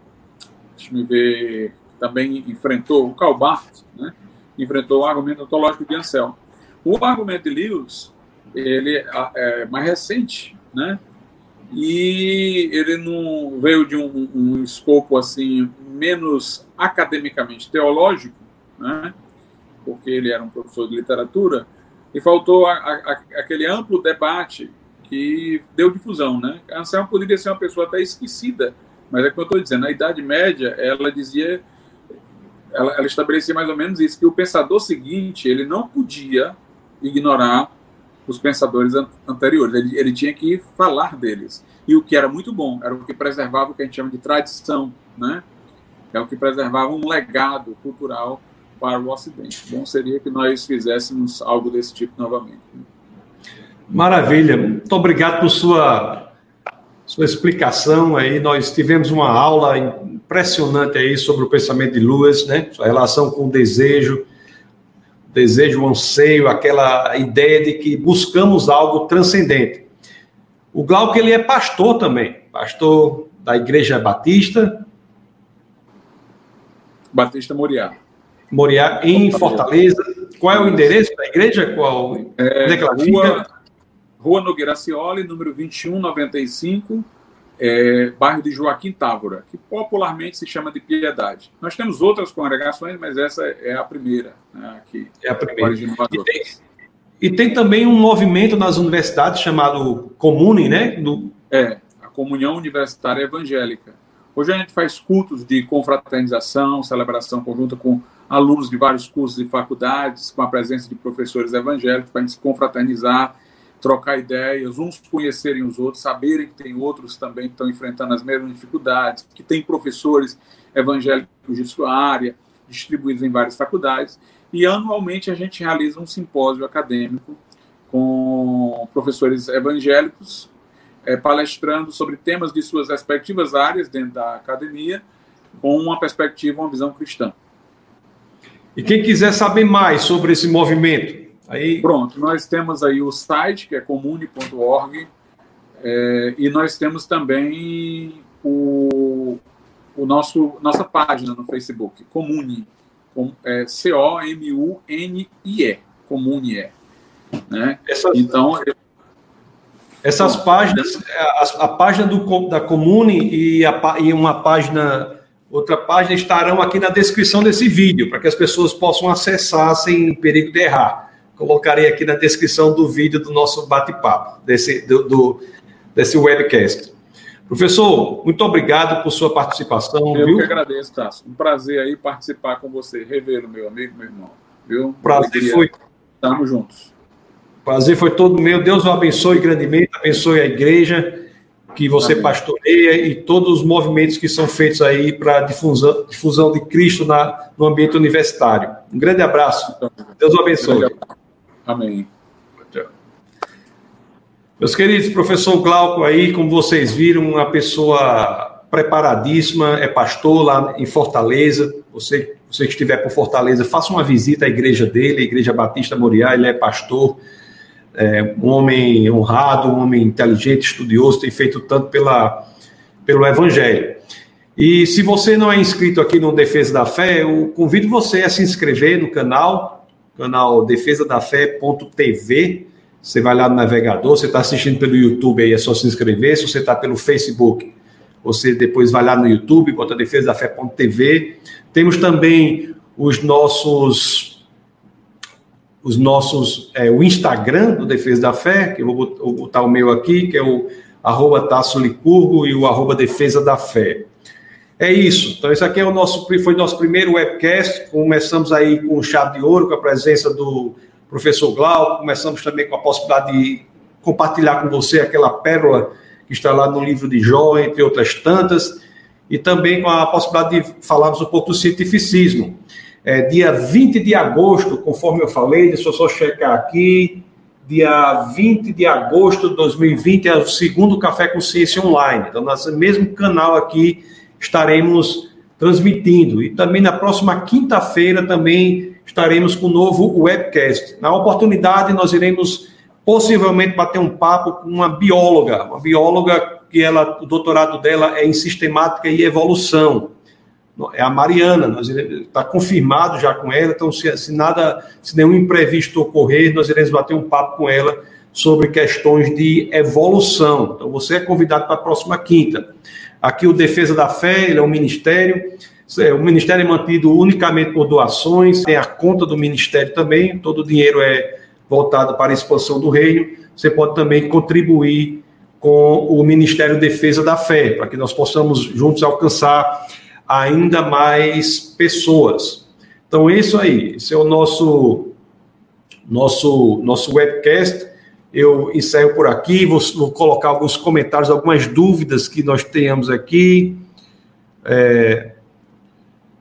deixa me ver. Também enfrentou o Karl Barth, né? enfrentou o argumento ontológico de Anselmo. O argumento de Lewis ele é mais recente, né? E ele não veio de um, um escopo assim menos academicamente teológico, né? porque ele era um professor de literatura, e faltou a, a, aquele amplo debate que deu difusão. Né? Anselmo poderia ser uma pessoa até esquecida, mas é como eu estou dizendo, na Idade Média ela dizia, ela, ela estabelecia mais ou menos isso, que o pensador seguinte ele não podia ignorar os pensadores anteriores. Ele, ele, tinha que falar deles. E o que era muito bom era o que preservava o que a gente chama de tradição, né? É o que preservava um legado cultural para o Ocidente. Bom seria que nós fizéssemos algo desse tipo novamente. Maravilha. Muito obrigado por sua sua explicação aí. Nós tivemos uma aula impressionante aí sobre o pensamento de Lewis, né? Sua relação com o desejo, desejo, o anseio, aquela ideia de que buscamos algo transcendente. O Glauco, ele é pastor também, pastor da Igreja Batista. Batista Moriá. Moriá, em Fortaleza. Qual é o endereço da igreja? Qual? É, é rua, rua Nogueira Cioli, número 2195, é, bairro de Joaquim Távora, que popularmente se chama de Piedade. Nós temos outras congregações, mas essa é a primeira. Né, aqui, é a primeira. E tem, e tem, também um movimento nas universidades chamado Comune, né? Do... É, a Comunhão Universitária Evangélica. Hoje a gente faz cultos de confraternização, celebração conjunta com alunos de vários cursos e faculdades, com a presença de professores evangélicos, para a gente se confraternizar, trocar ideias, uns conhecerem os outros, saberem que tem outros também que estão enfrentando as mesmas dificuldades, que tem professores evangélicos de sua área, distribuídos em várias faculdades. E anualmente a gente realiza um simpósio acadêmico com professores evangélicos é, palestrando sobre temas de suas respectivas áreas dentro da academia, com uma perspectiva, uma visão cristã. E quem quiser saber mais sobre esse movimento, aí. Pronto, nós temos aí o site, que é comune.org, é, e nós temos também o, o nosso, nossa página no Facebook, Comune, com, é, C-O-M-U-N-I-E, Comune. Né? Essas, então, essas páginas, a, a, página do, da Comune e, a, e uma página outra página estarão aqui na descrição desse vídeo, para que as pessoas possam acessar sem perigo de errar. Colocarei aqui na descrição do vídeo do nosso bate-papo, desse, do, do, desse webcast. Professor, muito obrigado por sua participação. Eu viu? que agradeço, Tasso. Um prazer aí participar com você, revê-lo, meu amigo, meu irmão. Viu? Prazer foi. Estamos juntos. Prazer foi todo meu. Deus o abençoe grandemente, abençoe a igreja que você Amém. pastoreia e todos os movimentos que são feitos aí para difusão, difusão de Cristo na, no ambiente universitário. Um grande abraço. Deus o abençoe. Amém. Meus queridos, professor Glauco aí, como vocês viram, uma pessoa preparadíssima, é pastor lá em Fortaleza. Você, você que estiver por Fortaleza, faça uma visita à igreja dele, a Igreja Batista Moriá, ele é pastor é, um homem honrado, um homem inteligente, estudioso, tem feito tanto pela, pelo Evangelho. E se você não é inscrito aqui no Defesa da Fé, eu convido você a se inscrever no canal, canal Defesa da Fé.tv. Você vai lá no navegador, você está assistindo pelo YouTube aí, é só se inscrever. Se você está pelo Facebook, você depois vai lá no YouTube, bota Defesa da Fé.tv. Temos também os nossos os nossos, é, o Instagram do Defesa da Fé, que eu vou botar o meu aqui, que é o arroba Tasso Licurgo e o arroba Defesa da Fé. É isso. Então, esse aqui é o nosso, foi o nosso primeiro webcast. Começamos aí com chave de ouro, com a presença do professor Glauco. Começamos também com a possibilidade de compartilhar com você aquela pérola que está lá no livro de Jó, entre outras tantas. E também com a possibilidade de falarmos um pouco do cientificismo. É, dia 20 de agosto, conforme eu falei, deixa eu só checar aqui. Dia 20 de agosto de 2020 é o segundo Café com Ciência Online. Então, no mesmo canal aqui estaremos transmitindo. E também na próxima quinta-feira também estaremos com um novo webcast. Na oportunidade, nós iremos possivelmente bater um papo com uma bióloga, uma bióloga que ela, o doutorado dela é em sistemática e evolução é a Mariana, está confirmado já com ela, então se, se, nada, se nenhum imprevisto ocorrer, nós iremos bater um papo com ela sobre questões de evolução. Então você é convidado para a próxima quinta. Aqui o Defesa da Fé, ele é um ministério, é, o ministério é mantido unicamente por doações, tem a conta do ministério também, todo o dinheiro é voltado para a expansão do reino. Você pode também contribuir com o Ministério Defesa da Fé, para que nós possamos juntos alcançar ainda mais pessoas. Então, é isso aí. Esse é o nosso, nosso, nosso webcast. Eu encerro por aqui, vou, vou colocar alguns comentários, algumas dúvidas que nós tenhamos aqui. É,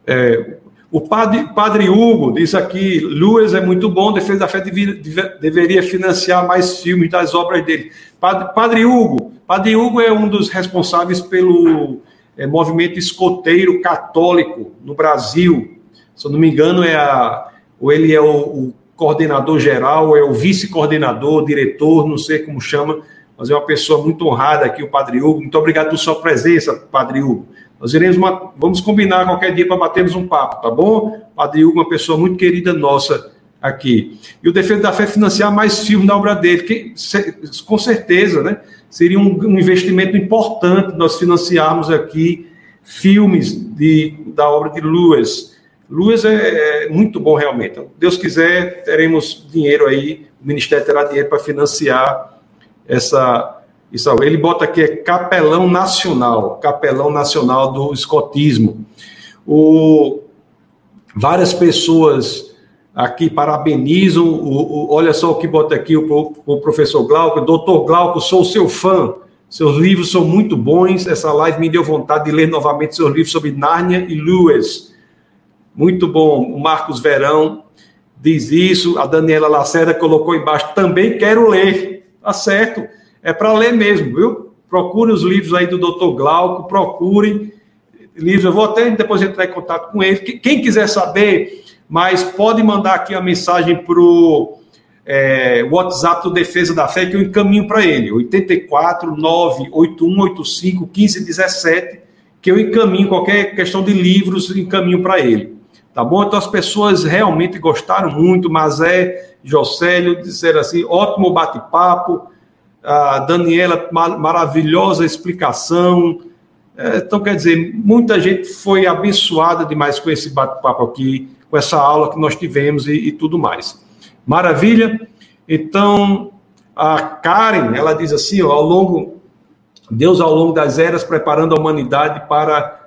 é, o padre, padre Hugo diz aqui: Luas é muito bom, Defesa da Fé deveria, deveria financiar mais filmes das obras dele. Padre, padre Hugo, Padre Hugo é um dos responsáveis pelo é, movimento escoteiro católico no Brasil. Se eu não me engano, é a, ou ele é o, o coordenador geral, é o vice-coordenador, diretor, não sei como chama, mas é uma pessoa muito honrada aqui, o Padre Hugo. Muito obrigado por sua presença, Padre Hugo. Nós iremos, vamos combinar qualquer dia para batermos um papo, tá bom? Padre Hugo, uma pessoa muito querida nossa aqui. E o Defesa da Fé financiar mais filmes da obra dele, que com certeza, né? Seria um, um investimento importante nós financiarmos aqui filmes de, da obra de Lewis. Lewis é, é muito bom realmente. Então, Deus quiser, teremos dinheiro aí, o Ministério terá dinheiro para financiar essa isso, ele bota aqui é capelão nacional, capelão nacional do escotismo. O, várias pessoas aqui parabenizam, o, o, olha só o que bota aqui o, o professor Glauco, doutor Glauco, sou seu fã, seus livros são muito bons, essa live me deu vontade de ler novamente seus livros sobre Nárnia e Lewis. Muito bom, o Marcos Verão diz isso, a Daniela Lacerda colocou embaixo, também quero ler, tá certo, é para ler mesmo, viu? Procure os livros aí do Dr. Glauco, procure livros. Eu vou até depois entrar em contato com ele. Quem quiser saber, mas pode mandar aqui a mensagem para o é, WhatsApp do Defesa da Fé que eu encaminho para ele. 84 98185 1517, que eu encaminho qualquer questão de livros, encaminho para ele. Tá bom? Então as pessoas realmente gostaram muito, mas é Jocélio disseram assim, ótimo bate-papo, a Daniela, maravilhosa explicação. É, então, quer dizer, muita gente foi abençoada demais com esse bate-papo aqui, com essa aula que nós tivemos e, e, tudo mais. Maravilha? Então, a Karen, ela diz assim, ó, ao longo, Deus ao longo das eras preparando a humanidade para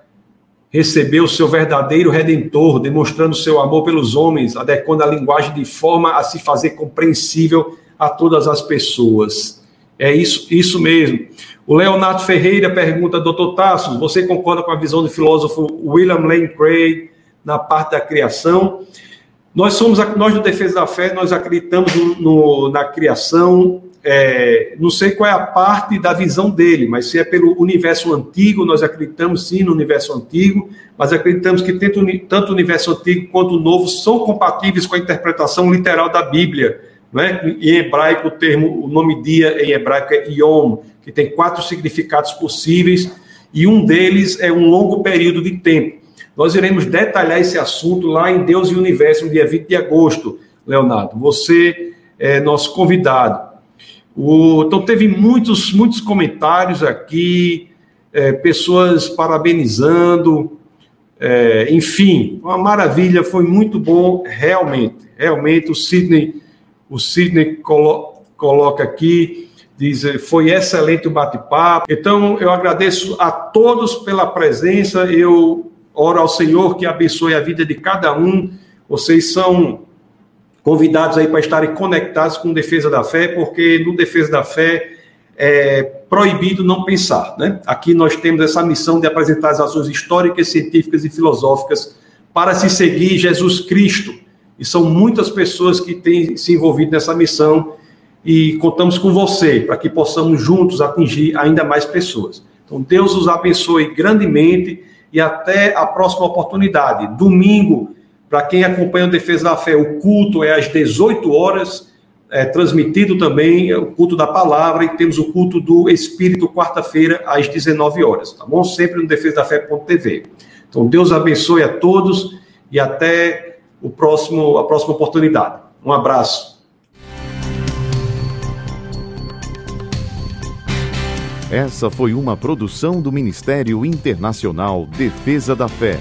receber o seu verdadeiro redentor, demonstrando seu amor pelos homens, adequando a linguagem de forma a se fazer compreensível a todas as pessoas. É isso, isso mesmo. O Leonardo Ferreira pergunta, doutor Tassos, você concorda com a visão do filósofo William Lane Craig na parte da criação? Nós somos, nós do Defesa da Fé, nós acreditamos no, na criação, é, não sei qual é a parte da visão dele, mas se é pelo universo antigo, nós acreditamos sim no universo antigo, mas acreditamos que tanto, tanto o universo antigo quanto o novo são compatíveis com a interpretação literal da Bíblia né? Em hebraico, o termo, o nome dia em hebraico é Yom, que tem quatro significados possíveis, e um deles é um longo período de tempo. Nós iremos detalhar esse assunto lá em Deus e Universo, no dia 20 de agosto, Leonardo. Você é nosso convidado. O, então, teve muitos, muitos comentários aqui, é, pessoas parabenizando, é, enfim, uma maravilha, foi muito bom, realmente. Realmente, o Sidney o Sidney colo coloca aqui, diz, foi excelente o bate-papo. Então, eu agradeço a todos pela presença, eu oro ao Senhor que abençoe a vida de cada um. Vocês são convidados aí para estarem conectados com Defesa da Fé, porque no Defesa da Fé é proibido não pensar, né? Aqui nós temos essa missão de apresentar as ações históricas, científicas e filosóficas para se seguir Jesus Cristo e são muitas pessoas que têm se envolvido nessa missão e contamos com você para que possamos juntos atingir ainda mais pessoas. Então, Deus os abençoe grandemente e até a próxima oportunidade. Domingo, para quem acompanha o Defesa da Fé, o culto é às 18 horas, é transmitido também o culto da palavra e temos o culto do Espírito quarta-feira às 19 horas, tá bom? Sempre no defesa da fé.tv. Então, Deus abençoe a todos e até o próximo, a próxima oportunidade. Um abraço. Essa foi uma produção do Ministério Internacional Defesa da Fé,